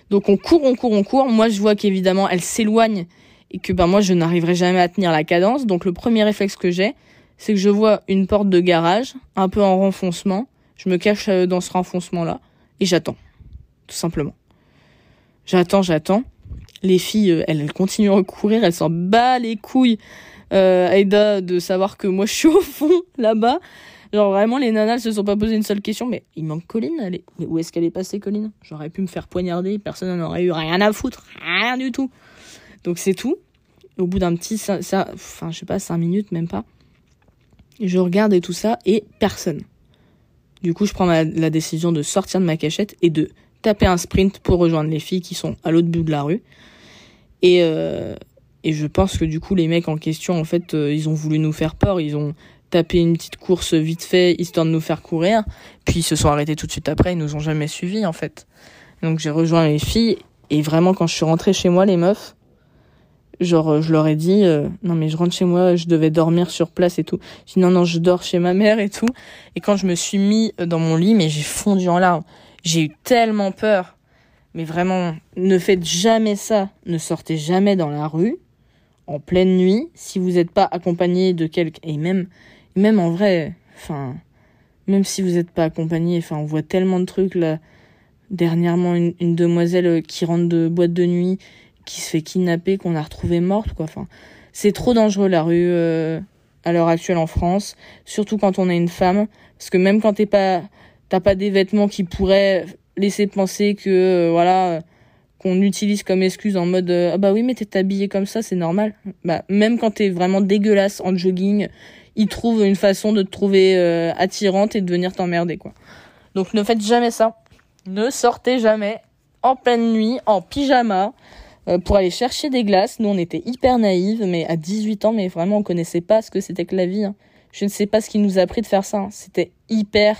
Donc on court, on court, on court. Moi, je vois qu'évidemment, elle s'éloigne et que ben moi, je n'arriverai jamais à tenir la cadence. Donc le premier réflexe que j'ai, c'est que je vois une porte de garage, un peu en renfoncement. Je me cache euh, dans ce renfoncement-là et j'attends, tout simplement. J'attends, j'attends. Les filles, euh, elles, continuent à courir, elles s'en battent les couilles. Euh, Aïda, de savoir que moi je suis au fond là-bas. Genre vraiment, les nanas se sont pas posé une seule question. Mais il manque Colline. Elle. Mais où est-ce qu'elle est passée, Colline? J'aurais pu me faire poignarder. Personne n'en aurait eu rien à foutre. Rien du tout. Donc c'est tout. Au bout d'un petit, ça, enfin je sais pas, cinq minutes, même pas je regarde et tout ça, et personne. Du coup, je prends la décision de sortir de ma cachette et de taper un sprint pour rejoindre les filles qui sont à l'autre bout de la rue. Et, euh, et je pense que du coup, les mecs en question, en fait, euh, ils ont voulu nous faire peur. Ils ont tapé une petite course vite fait, histoire de nous faire courir. Puis ils se sont arrêtés tout de suite après. Ils nous ont jamais suivis, en fait. Donc j'ai rejoint les filles. Et vraiment, quand je suis rentrée chez moi, les meufs, Genre, je leur ai dit, euh, non mais je rentre chez moi, je devais dormir sur place et tout. Je dis non non, je dors chez ma mère et tout. Et quand je me suis mis dans mon lit, mais j'ai fondu en larmes. J'ai eu tellement peur. Mais vraiment, ne faites jamais ça. Ne sortez jamais dans la rue en pleine nuit si vous n'êtes pas accompagné de quelqu'un. Et même, même en vrai, enfin, même si vous n'êtes pas accompagné, enfin, on voit tellement de trucs là. Dernièrement, une, demoiselle qui rentre de boîte de nuit qui se fait kidnapper, qu'on a retrouvé morte, quoi. Enfin, c'est trop dangereux la rue euh, à l'heure actuelle en France, surtout quand on est une femme, parce que même quand t'es pas, t'as pas des vêtements qui pourraient laisser penser que euh, voilà qu'on utilise comme excuse en mode euh, ah bah oui mais t'es habillé comme ça c'est normal bah même quand t'es vraiment dégueulasse en jogging ils trouvent une façon de te trouver attirante et de venir t'emmerder quoi donc ne faites jamais ça ne sortez jamais en pleine nuit en pyjama euh, pour aller chercher des glaces. Nous, on était hyper naïves, mais à 18 ans, mais vraiment, on connaissait pas ce que c'était que la vie. Hein. Je ne sais pas ce qui nous a pris de faire ça. Hein. C'était hyper,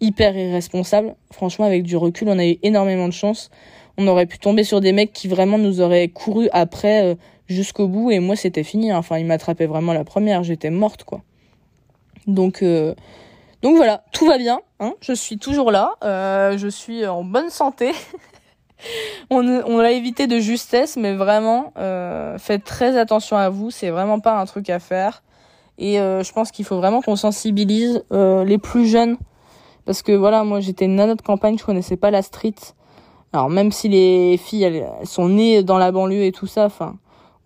hyper irresponsable. Franchement, avec du recul, on a eu énormément de chance. On aurait pu tomber sur des mecs qui vraiment nous auraient couru après euh, jusqu'au bout. Et moi, c'était fini. Hein. Enfin, ils m'attrapaient vraiment la première. J'étais morte, quoi. Donc, euh, donc voilà, tout va bien. Hein. Je suis toujours là. je suis en bonne santé. on, on l'a évité de justesse, mais vraiment, euh, faites très attention à vous. C'est vraiment pas un truc à faire. Et euh, je pense qu'il faut vraiment qu'on sensibilise euh, les plus jeunes. Parce que voilà, moi j'étais une de campagne, je connaissais pas la street. Alors même si les filles elles, sont nées dans la banlieue et tout ça, enfin,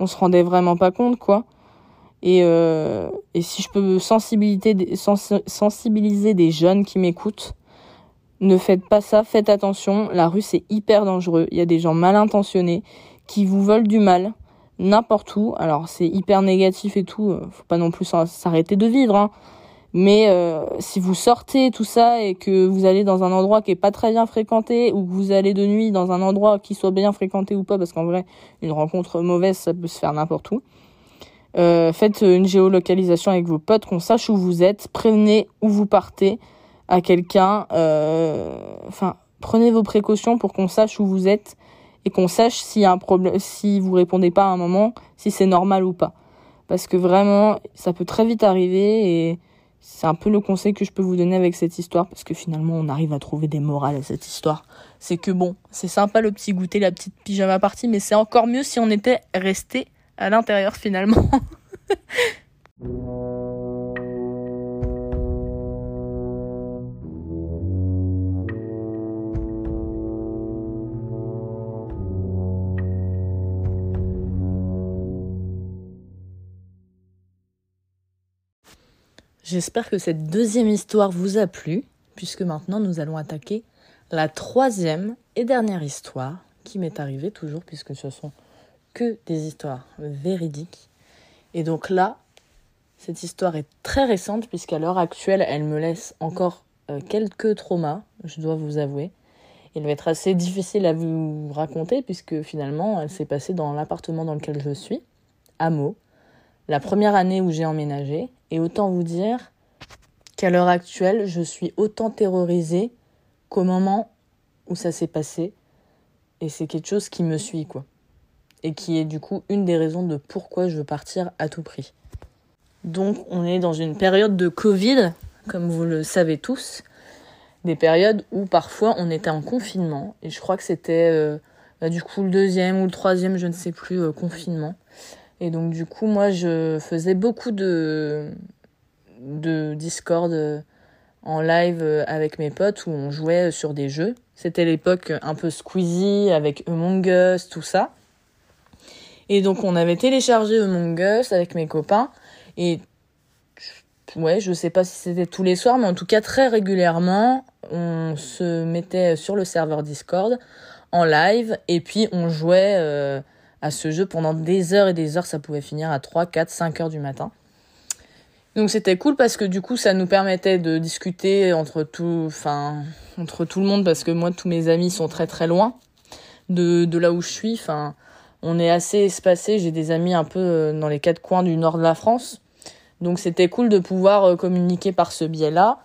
on se rendait vraiment pas compte quoi. Et, euh, et si je peux sensibiliser, des jeunes qui m'écoutent, ne faites pas ça, faites attention. La rue c'est hyper dangereux. Il y a des gens mal intentionnés qui vous veulent du mal n'importe où. Alors c'est hyper négatif et tout, euh, faut pas non plus s'arrêter de vivre. Hein. Mais euh, si vous sortez tout ça et que vous allez dans un endroit qui est pas très bien fréquenté ou que vous allez de nuit dans un endroit qui soit bien fréquenté ou pas, parce qu'en vrai une rencontre mauvaise ça peut se faire n'importe où. Euh, faites une géolocalisation avec vos potes, qu'on sache où vous êtes, prévenez où vous partez à quelqu'un. Enfin, prenez vos précautions pour qu'on sache où vous êtes et qu'on sache s'il y a un problème, si vous répondez pas à un moment, si c'est normal ou pas. Parce que vraiment, ça peut très vite arriver et c'est un peu le conseil que je peux vous donner avec cette histoire parce que finalement on arrive à trouver des morales à cette histoire. C'est que bon, c'est sympa le petit goûter, la petite pyjama partie, mais c'est encore mieux si on était resté à l'intérieur finalement. J'espère que cette deuxième histoire vous a plu, puisque maintenant nous allons attaquer la troisième et dernière histoire qui m'est arrivée toujours, puisque ce sont que des histoires véridiques. Et donc là, cette histoire est très récente, puisqu'à l'heure actuelle, elle me laisse encore euh, quelques traumas, je dois vous avouer. Il va être assez difficile à vous raconter, puisque finalement, elle s'est passée dans l'appartement dans lequel je suis, à Meaux, la première année où j'ai emménagé, et autant vous dire qu'à l'heure actuelle, je suis autant terrorisée qu'au moment où ça s'est passé. Et c'est quelque chose qui me suit, quoi. Et qui est du coup une des raisons de pourquoi je veux partir à tout prix. Donc on est dans une période de Covid, comme vous le savez tous. Des périodes où parfois on était en confinement. Et je crois que c'était euh, bah, du coup le deuxième ou le troisième, je ne sais plus, euh, confinement. Et donc du coup, moi, je faisais beaucoup de, de Discord euh, en live euh, avec mes potes où on jouait sur des jeux. C'était l'époque un peu Squeezie avec Among Us, tout ça. Et donc on avait téléchargé Among Us avec mes copains et ouais, je sais pas si c'était tous les soirs, mais en tout cas très régulièrement, on se mettait sur le serveur Discord en live et puis on jouait euh, à ce jeu pendant des heures et des heures. Ça pouvait finir à 3, 4, 5 heures du matin. Donc c'était cool parce que du coup ça nous permettait de discuter entre tout, enfin entre tout le monde parce que moi tous mes amis sont très très loin de, là où je suis. Enfin on est assez espacé. J'ai des amis un peu euh, dans les quatre coins du nord de la France. Donc c'était cool de pouvoir euh, communiquer par ce biais-là.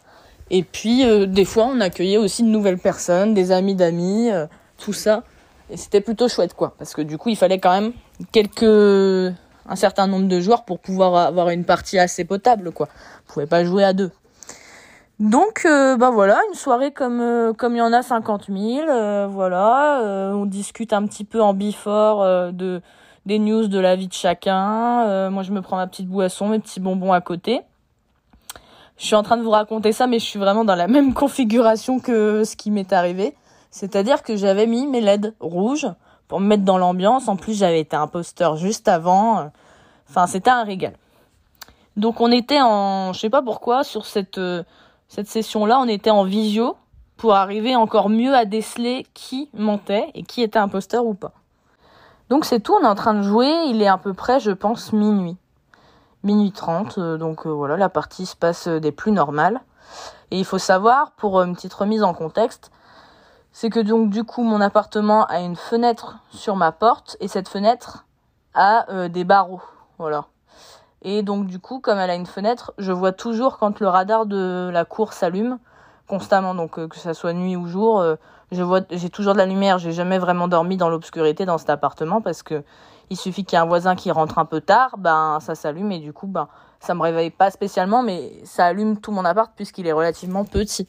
Et puis euh, des fois on accueillait aussi de nouvelles personnes, des amis d'amis, tout ça. Et c'était plutôt chouette, quoi. Parce que du coup, il fallait quand même quelques, un certain nombre de joueurs pour pouvoir avoir une partie assez potable, quoi. On pouvait pas jouer à deux. Donc, euh, bah voilà, une soirée comme euh, comme il y en a 50 000, euh, voilà. Euh, on discute un petit peu en before de des news de la vie de chacun. moi, je me prends ma petite boisson, mes petits bonbons à côté. Je suis en train de vous raconter ça, mais je suis vraiment dans la même configuration que ce qui m'est arrivé. C'est-à-dire que j'avais mis mes LED rouges pour me mettre dans l'ambiance. En plus, j'avais été imposteur juste avant. Enfin, c'était un régal. Donc on était en, je sais pas pourquoi, sur cette euh, cette session-là, on était en visio pour arriver encore mieux à déceler qui mentait et qui était imposteur ou pas. Donc c'est tout, on est en train de jouer, il est à peu près, je pense, minuit. Minuit 30, euh, donc euh, voilà, la partie se passe des plus normales. Et il faut savoir, pour une petite remise en contexte, c'est que donc du coup mon appartement a une fenêtre sur ma porte et cette fenêtre a euh, des barreaux, voilà. Et donc du coup comme elle a une fenêtre, je vois toujours quand le radar de la cour s'allume constamment, donc euh, que ça soit nuit ou jour, euh, je vois, j'ai toujours de la lumière. J'ai jamais vraiment dormi dans l'obscurité dans cet appartement parce que il suffit qu'il y ait un voisin qui rentre un peu tard, ben ça s'allume et du coup ben ça me réveille pas spécialement, mais ça allume tout mon appart puisqu'il est relativement petit.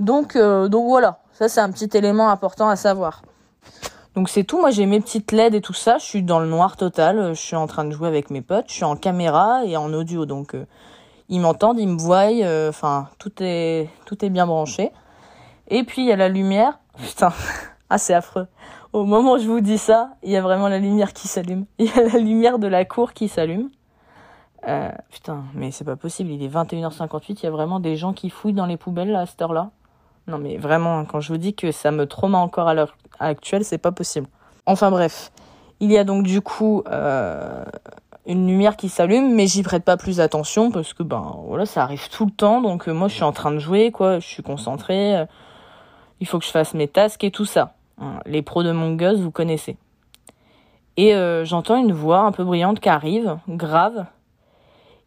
Donc donc voilà, ça, c'est un petit élément important à savoir. Donc c'est tout, moi j'ai mes petites LED et tout ça, je suis dans le noir total, je suis en train de jouer avec mes potes, je suis en caméra et en audio, donc euh, ils m'entendent, ils me voient, euh, enfin tout est tout est bien branché. Et puis il y a la lumière, putain, ah c'est affreux. Au moment où je vous dis ça, il y a vraiment la lumière qui s'allume. Il y a la lumière de la cour qui s'allume. Euh, putain, mais c'est pas possible, il est 21h58, il y a vraiment des gens qui fouillent dans les poubelles à cette heure-là. Non mais vraiment, quand je vous dis que ça me trauma encore à l'heure actuelle, c'est pas possible. Enfin bref, il y a donc du coup euh, une lumière qui s'allume, mais j'y prête pas plus attention parce que ben voilà, ça arrive tout le temps. Donc euh, moi je suis en train de jouer, quoi, je suis concentrée. Euh, il faut que je fasse mes tasks et tout ça. Hein, les pros de mon Us, vous connaissez. Et j'entends une voix un peu brillante qui arrive, grave.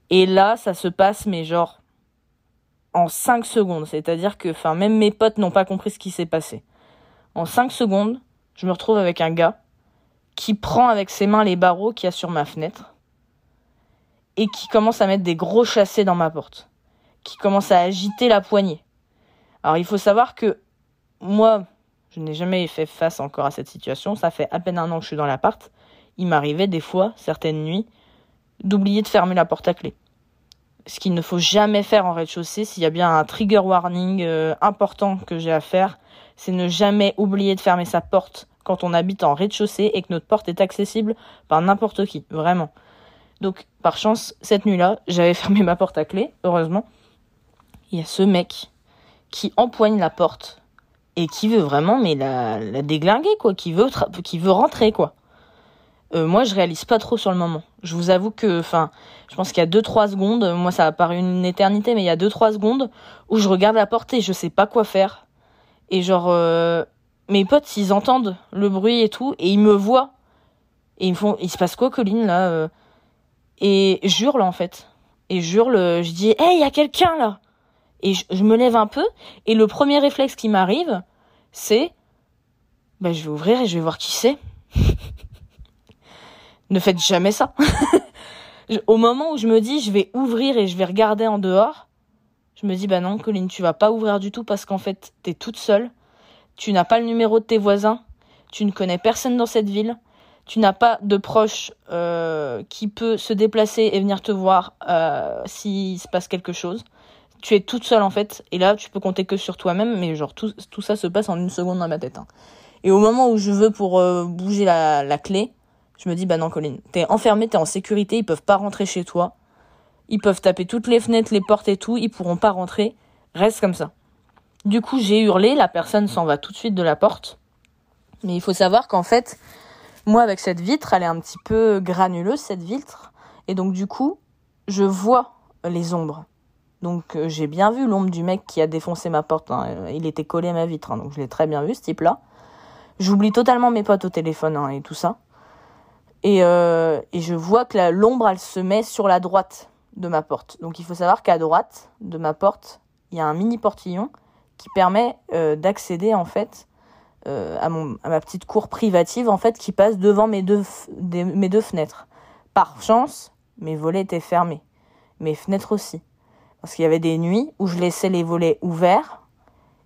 Et là, ça se passe, mais genre en 5 secondes. C'est-à-dire que enfin, même mes potes n'ont pas compris ce qui s'est passé. En 5 secondes, je me retrouve avec un gars qui prend avec ses mains les barreaux qu'il y a sur ma fenêtre et qui commence à mettre des gros chassés dans ma porte. Qui commence à agiter la poignée. Alors il faut savoir que moi, je n'ai jamais fait face encore à cette situation. Ça fait à peine un an que je suis dans l'appart. Il m'arrivait des fois, certaines nuits, d'oublier de fermer la porte à clé ce qu'il ne faut jamais faire en rez-de-chaussée, s'il y a bien un trigger warning euh, important que j'ai à faire, c'est ne jamais oublier de fermer sa porte quand on habite en rez-de-chaussée et que notre porte est accessible par n'importe qui, vraiment. Donc, par chance, cette nuit-là, j'avais fermé ma porte à clé, heureusement. Il y a ce mec qui empoigne la porte et qui veut vraiment, mais la, la déglinguer, quoi, qui veut, qui veut rentrer, quoi. Euh, moi, je réalise pas trop sur le moment. Je vous avoue que, enfin, je pense qu'il y a 2-3 secondes, moi ça a paru une éternité, mais il y a 2-3 secondes où je regarde la porte et je sais pas quoi faire. Et genre, euh, mes potes, ils entendent le bruit et tout, et ils me voient. Et ils me font, il se passe quoi, Colline, là euh? Et j'hurle, en fait. Et j'hurle, je dis, hey, il y a quelqu'un, là Et je, me lève un peu, et le premier réflexe qui m'arrive, c'est, bah, je vais ouvrir et je vais voir qui c'est. ne faites jamais ça. Au moment où je me dis je vais ouvrir et je vais regarder en dehors, je me dis bah non, Colline, tu vas pas ouvrir du tout parce qu'en fait, t'es toute seule. Tu n'as pas le numéro de tes voisins. Tu ne connais personne dans cette ville. Tu n'as pas de proche euh, qui peut se déplacer et venir te voir euh, s'il se passe quelque chose. Tu es toute seule en fait, et là tu peux compter que sur toi-même, mais genre tout, tout ça se passe en une seconde dans ma tête. Hein. Et au moment où je veux pour euh, bouger la, la clé, je me dis, bah non, Colline, t'es enfermé, t'es en sécurité, ils peuvent pas rentrer chez toi. Ils peuvent taper toutes les fenêtres, les portes et tout, ils pourront pas rentrer. Reste comme ça. Du coup, j'ai hurlé, la personne s'en va tout de suite de la porte. Mais il faut savoir qu'en fait, moi, avec cette vitre, elle est un petit peu granuleuse, cette vitre. Et donc, du coup, je vois les ombres. Donc, euh, j'ai bien vu l'ombre du mec qui a défoncé ma porte. Hein. Il était collé à ma vitre, hein, donc je l'ai très bien vu, ce type-là. J'oublie totalement mes potes au téléphone hein, et tout ça. Et, euh, et je vois que l'ombre, se met sur la droite de ma porte. Donc il faut savoir qu'à droite de ma porte, il y a un mini portillon qui permet euh, d'accéder en fait euh, à, ma petite cour privative en fait qui passe devant mes deux, fenêtres. Par chance, mes volets étaient fermés, mes fenêtres aussi, parce qu'il y avait des nuits où je laissais les volets ouverts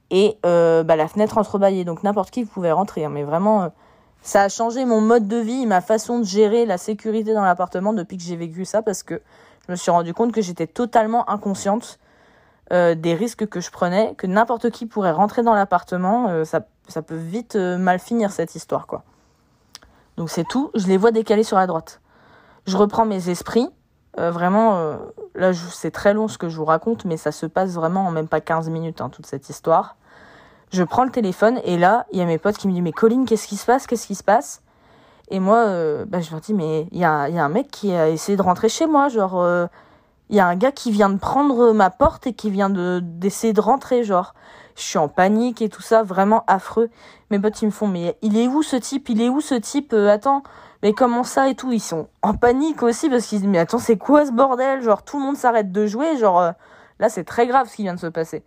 et bah, la fenêtre entrebâillée, donc n'importe qui pouvait rentrer. Hein. mais vraiment, ça a changé mon mode de vie, ma façon de gérer la sécurité dans l'appartement depuis que j'ai vécu ça parce que je me suis rendu compte que j'étais totalement inconsciente euh, des risques que je prenais, que n'importe qui pourrait rentrer dans l'appartement, euh, ça, ça peut vite euh, mal finir cette histoire quoi. Donc c'est tout, je les vois décalés sur la droite. Je reprends mes esprits, vraiment, là c'est très long ce que je vous raconte, mais ça se passe vraiment en même pas 15 minutes hein, toute cette histoire. Je prends le téléphone et là, il y a mes potes qui me disent Mais Colline, qu'est-ce qui se passe? Qu'est-ce qui se passe? Et moi, euh, bah, je leur dis Mais il y a, y a, un mec qui a essayé de rentrer chez moi. Genre, euh, il y a un gars qui vient de prendre ma porte et qui vient de d'essayer de rentrer. Genre, je suis en panique et tout ça, vraiment affreux. Mes potes, ils me font Mais il est où ce type? Il est où ce type? Euh, Attends, mais comment ça et tout? Ils sont en panique aussi parce qu'ils disent Mais attends, c'est quoi ce bordel? Genre, tout le monde s'arrête de jouer. Genre, là, c'est très grave ce qui vient de se passer.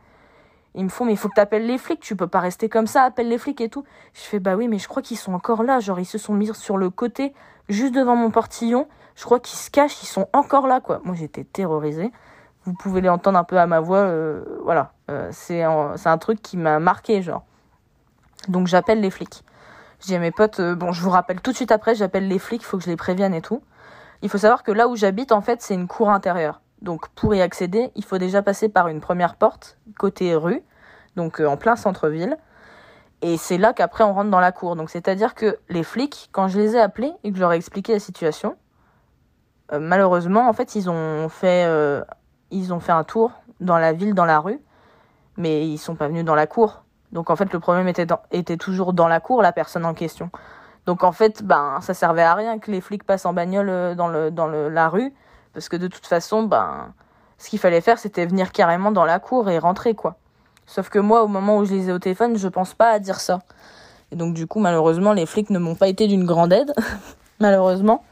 Ils me font, mais il faut que tu appelles les flics, tu peux pas rester comme ça, appelle les flics et tout. Je fais, bah oui, mais je crois qu'ils sont encore là. Genre, ils se sont mis sur le côté, juste devant mon portillon. Je crois qu'ils se cachent, ils sont encore là, quoi. Moi, j'étais terrorisée. Vous pouvez les entendre un peu à ma voix. Euh, voilà. Euh, c'est un, un truc qui m'a marqué, genre. Donc, j'appelle les flics. J'ai mes potes, euh, bon, je vous rappelle tout de suite après, j'appelle les flics, il faut que je les prévienne et tout. Il faut savoir que là où j'habite, en fait, c'est une cour intérieure. Donc pour y accéder, il faut déjà passer par une première porte, côté rue, donc euh, en plein centre-ville. Et c'est là qu'après on rentre dans la cour. Donc c'est-à-dire que les flics, quand je les ai appelés et que je leur ai expliqué la situation, euh, malheureusement, en fait, ils ont fait, ils ont fait un tour dans la ville, dans la rue, mais ils sont pas venus dans la cour. Donc en fait, le problème était, toujours dans la cour, la personne en question. Donc en fait, ben ça servait à rien que les flics passent en bagnole euh, dans le dans la rue, parce que de toute façon, ben ce qu'il fallait faire, c'était venir carrément dans la cour et rentrer quoi. Sauf que moi, au moment où je les ai au téléphone, je pense pas à dire ça. Et donc du coup, malheureusement, les flics ne m'ont pas été d'une grande aide, malheureusement.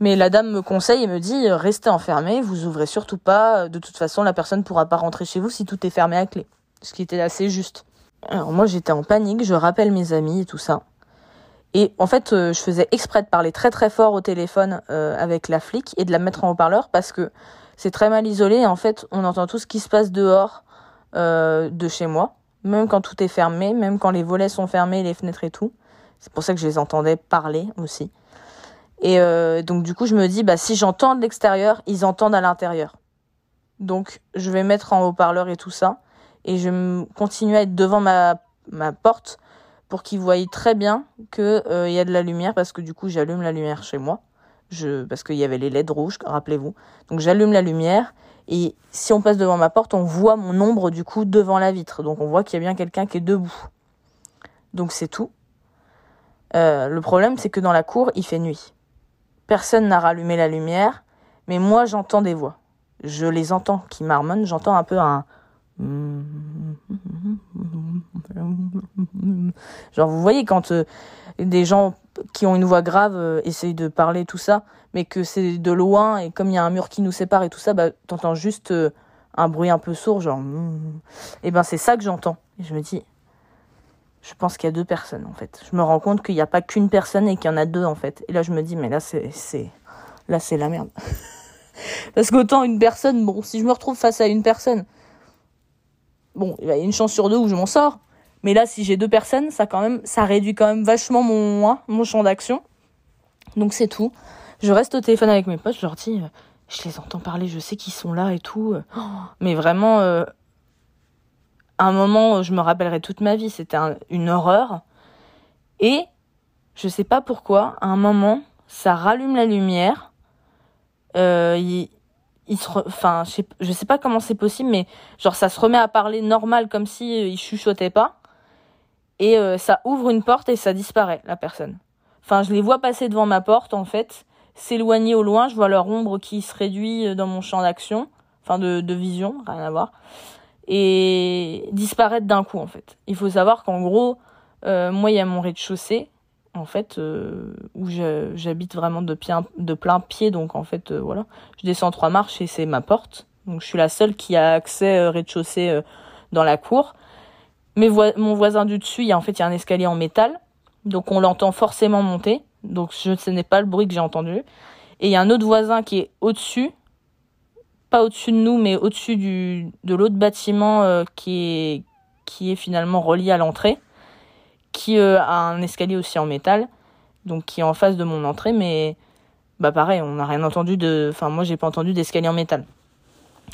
Mais la dame me conseille et me dit restez enfermés, vous ouvrez surtout pas. De toute façon, la personne pourra pas rentrer chez vous si tout est fermé à clé. Ce qui était assez juste. Alors moi j'étais en panique, je rappelle mes amis et tout ça. Et en fait, euh, je faisais exprès de parler très très fort au téléphone euh, avec la flic et de la mettre en haut-parleur parce que c'est très mal isolé et en fait on entend tout ce qui se passe dehors euh, de chez moi, même quand tout est fermé, même quand les volets sont fermés, les fenêtres et tout. C'est pour ça que je les entendais parler aussi. Et donc du coup je me dis, bah si j'entends de l'extérieur, ils entendent à l'intérieur. Donc je vais mettre en haut-parleur et tout ça et je continue à être devant ma, ma porte pour qu'ils voient très bien qu'il euh, y a de la lumière parce que du coup j'allume la lumière chez moi. Parce qu'il y avait les LED rouges, rappelez-vous. Donc j'allume la lumière et si on passe devant ma porte, on voit mon ombre du coup devant la vitre. Donc on voit qu'il y a bien quelqu'un qui est debout. Donc c'est tout. Euh, le problème c'est que dans la cour il fait nuit. Personne n'a rallumé la lumière, mais moi j'entends des voix. Je les entends qui marmonnent, j'entends un peu un Genre, vous voyez, quand euh, des gens qui ont une voix grave euh, essayent de parler, tout ça, mais que c'est de loin, et comme il y a un mur qui nous sépare et tout ça, bah, t'entends juste euh, un bruit un peu sourd, genre. Et ben, c'est ça que j'entends. Et je me dis, je pense qu'il y a deux personnes, en fait. Je me rends compte qu'il n'y a pas qu'une personne et qu'il y en a deux, en fait. Et là, je me dis, mais là, c'est, c'est, là, c'est la merde. Parce qu'autant une personne, bon, si je me retrouve face à une personne, bon, il y a une chance sur deux où je m'en sors. Mais là, si j'ai deux personnes, ça quand même, ça réduit quand même vachement mon, mon champ d'action. Donc c'est tout. Je reste au téléphone avec mes potes, je leur dis, euh, je les entends parler, je sais qu'ils sont là et tout. Euh. mais vraiment, euh, un moment, je me rappellerai toute ma vie, c'était une horreur. Et je sais pas pourquoi, à un moment, ça rallume la lumière. Il se enfin je sais, sais pas comment c'est possible mais genre ça se remet à parler normal comme si euh, il chuchotait pas. Et euh, ça ouvre une porte et ça disparaît la personne. Enfin je les vois passer devant ma porte en fait s'éloigner au loin je vois leur ombre qui se réduit euh, dans mon champ d'action. Enfin de, de vision rien à voir. Et disparaître d'un coup en fait. Il faut savoir qu'en gros moi il y a mon rez-de-chaussée en fait, euh, où j'habite vraiment de, de plein pied. Donc, en fait, euh, voilà, je descends trois marches et c'est ma porte. Donc, je suis la seule qui a accès euh, rez-de-chaussée dans la cour. Mais mon voisin du dessus, il y a, en fait, il y a un escalier en métal. Donc, on l'entend forcément monter. Donc, ce n'est pas le bruit que j'ai entendu. Et il y a un autre voisin qui est au-dessus. Pas au-dessus de nous, mais au-dessus de l'autre bâtiment qui, est, qui est finalement relié à l'entrée qui euh, a un escalier aussi en métal, donc qui est en face de mon entrée, mais bah pareil, on n'a rien entendu de, enfin moi j'ai pas entendu d'escalier en métal.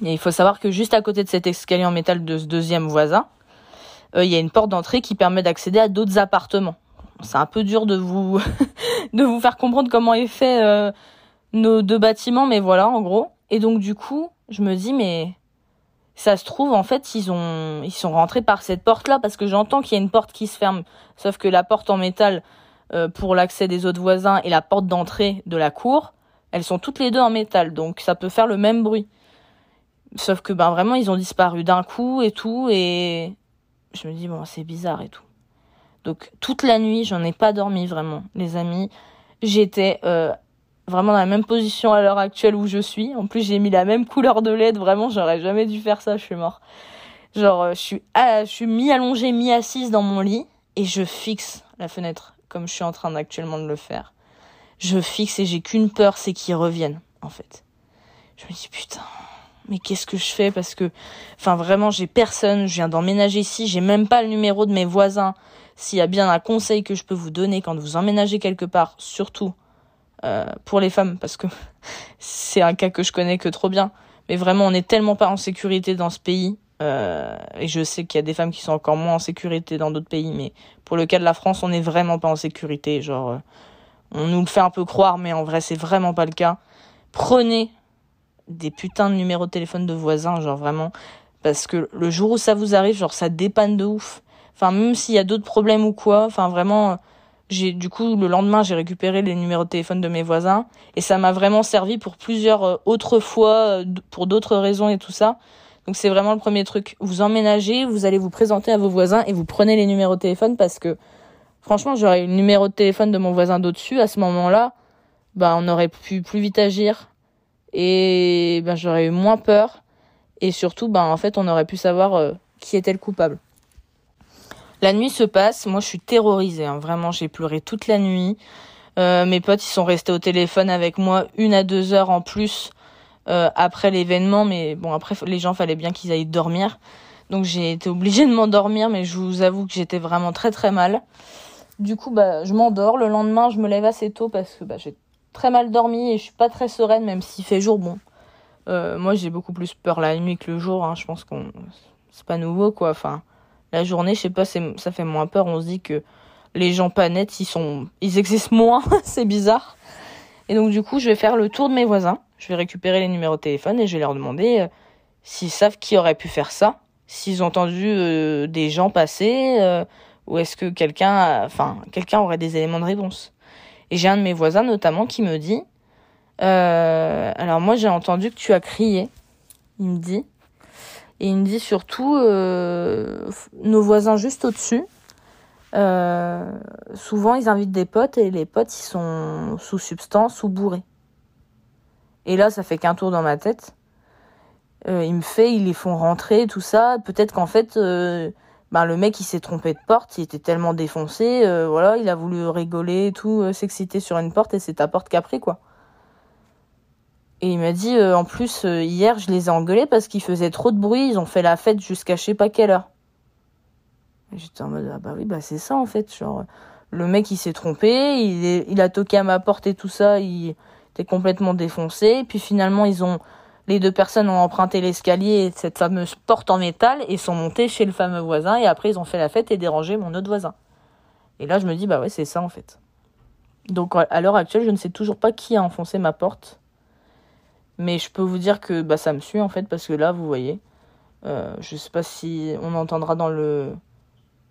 Et il faut savoir que juste à côté de cet escalier en métal de ce deuxième voisin, euh, il y a une porte d'entrée qui permet d'accéder à d'autres appartements. C'est un peu dur de vous de vous faire comprendre comment est fait euh, nos deux bâtiments, mais voilà en gros. Et donc du coup, je me dis mais ça se trouve en fait ils ont ils sont rentrés par cette porte là parce que j'entends qu'il y a une porte qui se ferme. Sauf que la porte en métal euh, pour l'accès des autres voisins et la porte d'entrée de la cour elles sont toutes les deux en métal donc ça peut faire le même bruit. Sauf que ben vraiment ils ont disparu d'un coup et tout et je me dis bon c'est bizarre et tout. Donc toute la nuit j'en ai pas dormi vraiment les amis. J'étais euh, vraiment dans la même position à l'heure actuelle où je suis. En plus, j'ai mis la même couleur de LED. Vraiment, j'aurais jamais dû faire ça. Je suis mort. Genre, euh, je suis, je suis mi-allongée, mi-assise dans mon lit et je fixe la fenêtre comme je suis en train actuellement de le faire. Je fixe et j'ai qu'une peur, c'est qu'ils reviennent, en fait. Je me dis, putain, mais qu'est-ce que je fais? Parce que, enfin, vraiment, j'ai personne. Je viens d'emménager ici. J'ai même pas le numéro de mes voisins. s'il y a bien un conseil que je peux vous donner quand vous emménagez quelque part, surtout euh, pour les femmes, parce que c'est un cas que je connais que trop bien, mais vraiment on n'est tellement pas en sécurité dans ce pays, euh, et je sais qu'il y a des femmes qui sont encore moins en sécurité dans d'autres pays, mais pour le cas de la France, on n'est vraiment pas en sécurité, genre euh, on nous le fait un peu croire, mais en vrai c'est vraiment pas le cas. Prenez des putains de numéros de téléphone de voisins, genre vraiment, parce que le jour où ça vous arrive, genre ça dépanne de ouf. Enfin, même s'il y a d'autres problèmes ou quoi, enfin vraiment, j'ai du coup le lendemain j'ai récupéré les numéros de téléphone de mes voisins et ça m'a vraiment servi pour plusieurs euh, autres fois, euh, pour d'autres raisons et tout ça. Donc c'est vraiment le premier truc. Vous emménagez, vous allez vous présenter à vos voisins et vous prenez les numéros de téléphone parce que franchement j'aurais eu le numéro de téléphone de mon voisin d'au-dessus à ce moment-là, bah on aurait pu plus vite agir et ben j'aurais eu moins peur et surtout ben en fait on aurait pu savoir euh, qui était le coupable. La nuit se passe, moi je suis terrorisée, hein. vraiment j'ai pleuré toute la nuit. Euh, mes potes ils sont restés au téléphone avec moi une à deux heures en plus euh, après l'événement, mais bon après les gens fallait bien qu'ils aillent dormir, donc j'ai été obligée de m'endormir, mais je vous avoue que j'étais vraiment très très mal. Du coup bah je m'endors, le lendemain je me lève assez tôt parce que bah, j'ai très mal dormi et je suis pas très sereine même s'il fait jour. Bon, euh, moi j'ai beaucoup plus peur la nuit que le jour. Hein. Je pense qu'on c'est pas nouveau quoi. Enfin, la journée, je sais pas, ça fait moins peur. On se dit que les gens pas nets, ils sont, ils existent moins. c'est bizarre. Et donc du coup, je vais faire le tour de mes voisins. Je vais récupérer les numéros de téléphone et je vais leur demander euh, s'ils savent qui aurait pu faire ça, s'ils ont entendu euh, des gens passer, ou est-ce que quelqu'un, enfin, quelqu'un aurait des éléments de réponse. Et j'ai un de mes voisins notamment qui me dit, euh, alors moi j'ai entendu que tu as crié, il me dit, et il me dit surtout euh, nos voisins juste au-dessus. Euh, souvent ils invitent des potes et les potes ils sont sous substance ou bourrés. Et là ça fait qu'un tour dans ma tête. Euh, il me fait, ils les font rentrer, tout ça. Peut-être qu'en fait, ben le mec il s'est trompé de porte, il était tellement défoncé, voilà, il a voulu rigoler tout, s'exciter sur une porte et c'est ta porte pris quoi. Et il m'a dit euh, en plus hier je les ai engueulés parce qu'ils faisaient trop de bruit, ils ont fait la fête jusqu'à je sais pas quelle heure. J'étais en mode ah bah oui bah c'est ça en fait, genre le mec il s'est trompé, il, il a toqué à ma porte et tout ça, il était complètement défoncé, puis finalement ils ont les deux personnes ont emprunté l'escalier cette fameuse porte en métal et sont montées chez le fameux voisin et après ils ont fait la fête et dérangé mon autre voisin. Et là je me dis bah ouais c'est ça en fait. Donc à l'heure actuelle je ne sais toujours pas qui a enfoncé ma porte. Mais je peux vous dire que bah ça me suit en fait parce que là vous voyez, euh, je sais pas si on entendra dans le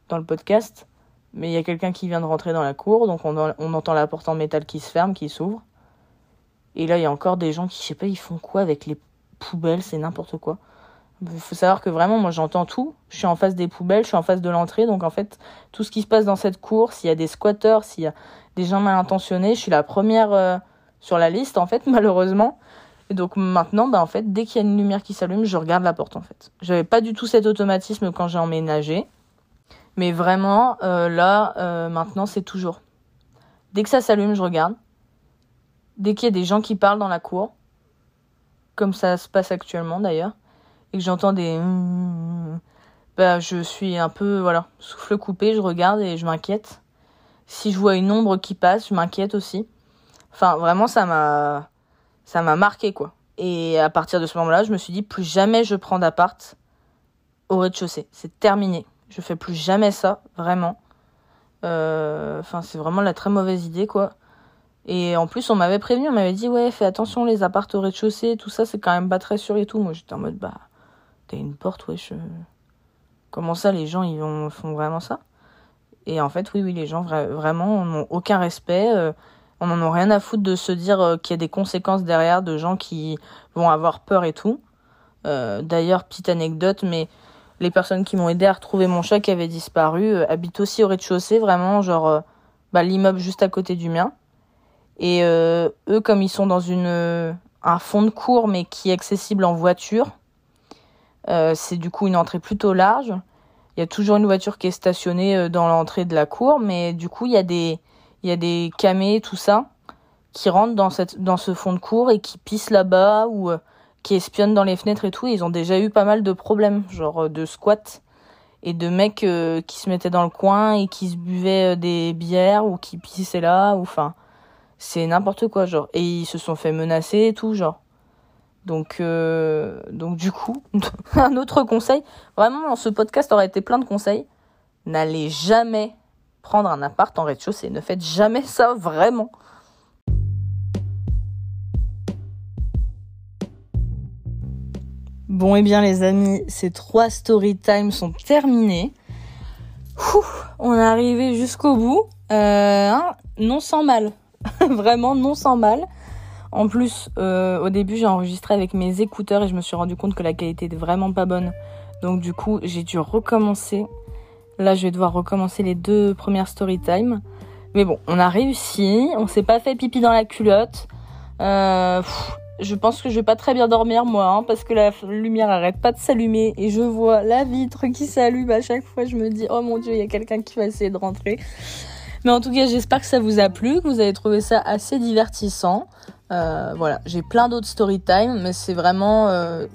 dans le podcast, mais il y a quelqu'un qui vient de rentrer dans la cour donc on, on entend la porte en métal qui se ferme, qui s'ouvre. Et là, il y a encore des gens qui, je sais pas, ils font quoi avec les poubelles, c'est n'importe quoi. Il faut savoir que vraiment, moi, j'entends tout. Je suis en face des poubelles, je suis en face de l'entrée. Donc, en fait, tout ce qui se passe dans cette cour, s'il y a des squatteurs, s'il y a des gens mal intentionnés, je suis la première euh, sur la liste, en fait, malheureusement. Et donc, maintenant, bah, en fait, dès qu'il y a une lumière qui s'allume, je regarde la porte, en fait. J'avais pas du tout cet automatisme quand j'ai emménagé. Mais vraiment, euh, là, euh, maintenant, c'est toujours. Dès que ça s'allume, je regarde dès qu'il y a des gens qui parlent dans la cour, comme ça se passe actuellement d'ailleurs, et que j'entends des bah je suis un peu voilà, souffle coupé, je regarde et je m'inquiète. Si je vois une ombre qui passe, je m'inquiète aussi. Enfin, vraiment ça m'a ça m'a marqué quoi. Et à partir de ce moment-là, je me suis dit plus jamais je prends d'appart au rez-de-chaussée. C'est terminé. Je fais plus jamais ça, vraiment. Euh, enfin, c'est vraiment la très mauvaise idée quoi. Et en plus, on m'avait prévenu, on m'avait dit, ouais, fais attention, les apparts au rez-de-chaussée, tout ça, c'est quand même pas très sûr et tout. Moi, j'étais en mode, bah, t'as une porte, wesh. Comment ça, les gens, ils font vraiment ça? Et en fait, oui, oui, les gens, vraiment, n'ont aucun respect. Euh, on en a rien à foutre de se dire euh, qu'il y a des conséquences derrière de gens qui vont avoir peur et tout. Euh, d'ailleurs, petite anecdote, mais les personnes qui m'ont aidé à retrouver mon chat qui avait disparu habitent aussi au rez-de-chaussée, vraiment, genre, bah, l'immeuble juste à côté du mien. Et euh, eux, comme ils sont dans un fond de cour mais qui est accessible en voiture, euh, c'est du coup une entrée plutôt large. Il y a toujours une voiture qui est stationnée euh, dans l'entrée de la cour, mais du coup il y a des il y a des camés tout ça qui rentrent dans cette dans ce fond de cour et qui pissent là-bas ou qui espionnent dans les fenêtres et tout. ils ont déjà eu pas mal de problèmes, genre de squat. et de mecs euh, qui se mettaient dans le coin et qui se buvaient euh, des bières ou qui pissaient là ou enfin c'est n'importe quoi genre et ils se sont fait menacer et tout genre donc euh, donc du coup un autre conseil vraiment ce podcast aurait été plein de conseils n'allez jamais prendre un appart en rez-de-chaussée ne faites jamais ça vraiment Bon, et eh bien les amis, ces trois story time sont terminés. on est arrivé jusqu'au bout. Euh, hein, non sans mal. Vraiment non sans mal. En plus, euh, au début, j'ai enregistré avec mes écouteurs et je me suis rendu compte que la qualité était vraiment pas bonne. Donc du coup, j'ai dû recommencer. Là, je vais devoir recommencer les deux premières story time. Mais bon, on a réussi. On s'est pas fait pipi dans la culotte. Euh, je pense que je vais pas très bien dormir moi, hein, parce que la lumière arrête pas de s'allumer et je vois la vitre qui s'allume à chaque fois. Je me dis oh mon dieu, il y a quelqu'un qui va essayer de rentrer. Mais en tout cas, j'espère que ça vous a plu, que vous avez trouvé ça assez divertissant. Euh, voilà, j'ai plein d'autres story time, mais c'est vraiment, euh,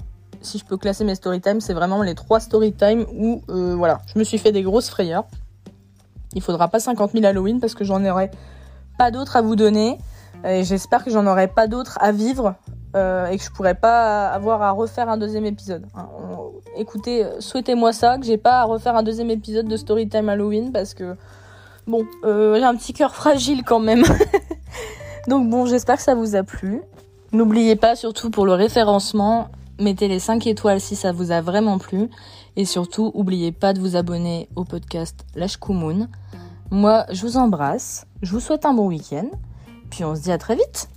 si je peux classer mes story time, c'est vraiment les trois story time où, euh, voilà, je me suis fait des grosses frayeurs. Il faudra pas 50 000 Halloween parce que j'en aurai pas d'autres à vous donner. Et j'espère que j'en aurai pas d'autres à vivre euh, et que je pourrais pas avoir à refaire un deuxième épisode. Hein, écoutez, souhaitez-moi ça, que j'ai pas à refaire un deuxième épisode de Storytime Halloween parce que bon, euh, j'ai un petit cœur fragile quand même. Donc bon, j'espère que ça vous a plu. N'oubliez pas surtout pour le référencement, Mettez les 5 étoiles si ça vous a vraiment plu. Et surtout, n'oubliez pas de vous abonner au podcast Lâche Koumoun. Moi, je vous embrasse. Je vous souhaite un bon week-end. Puis on se dit à très vite.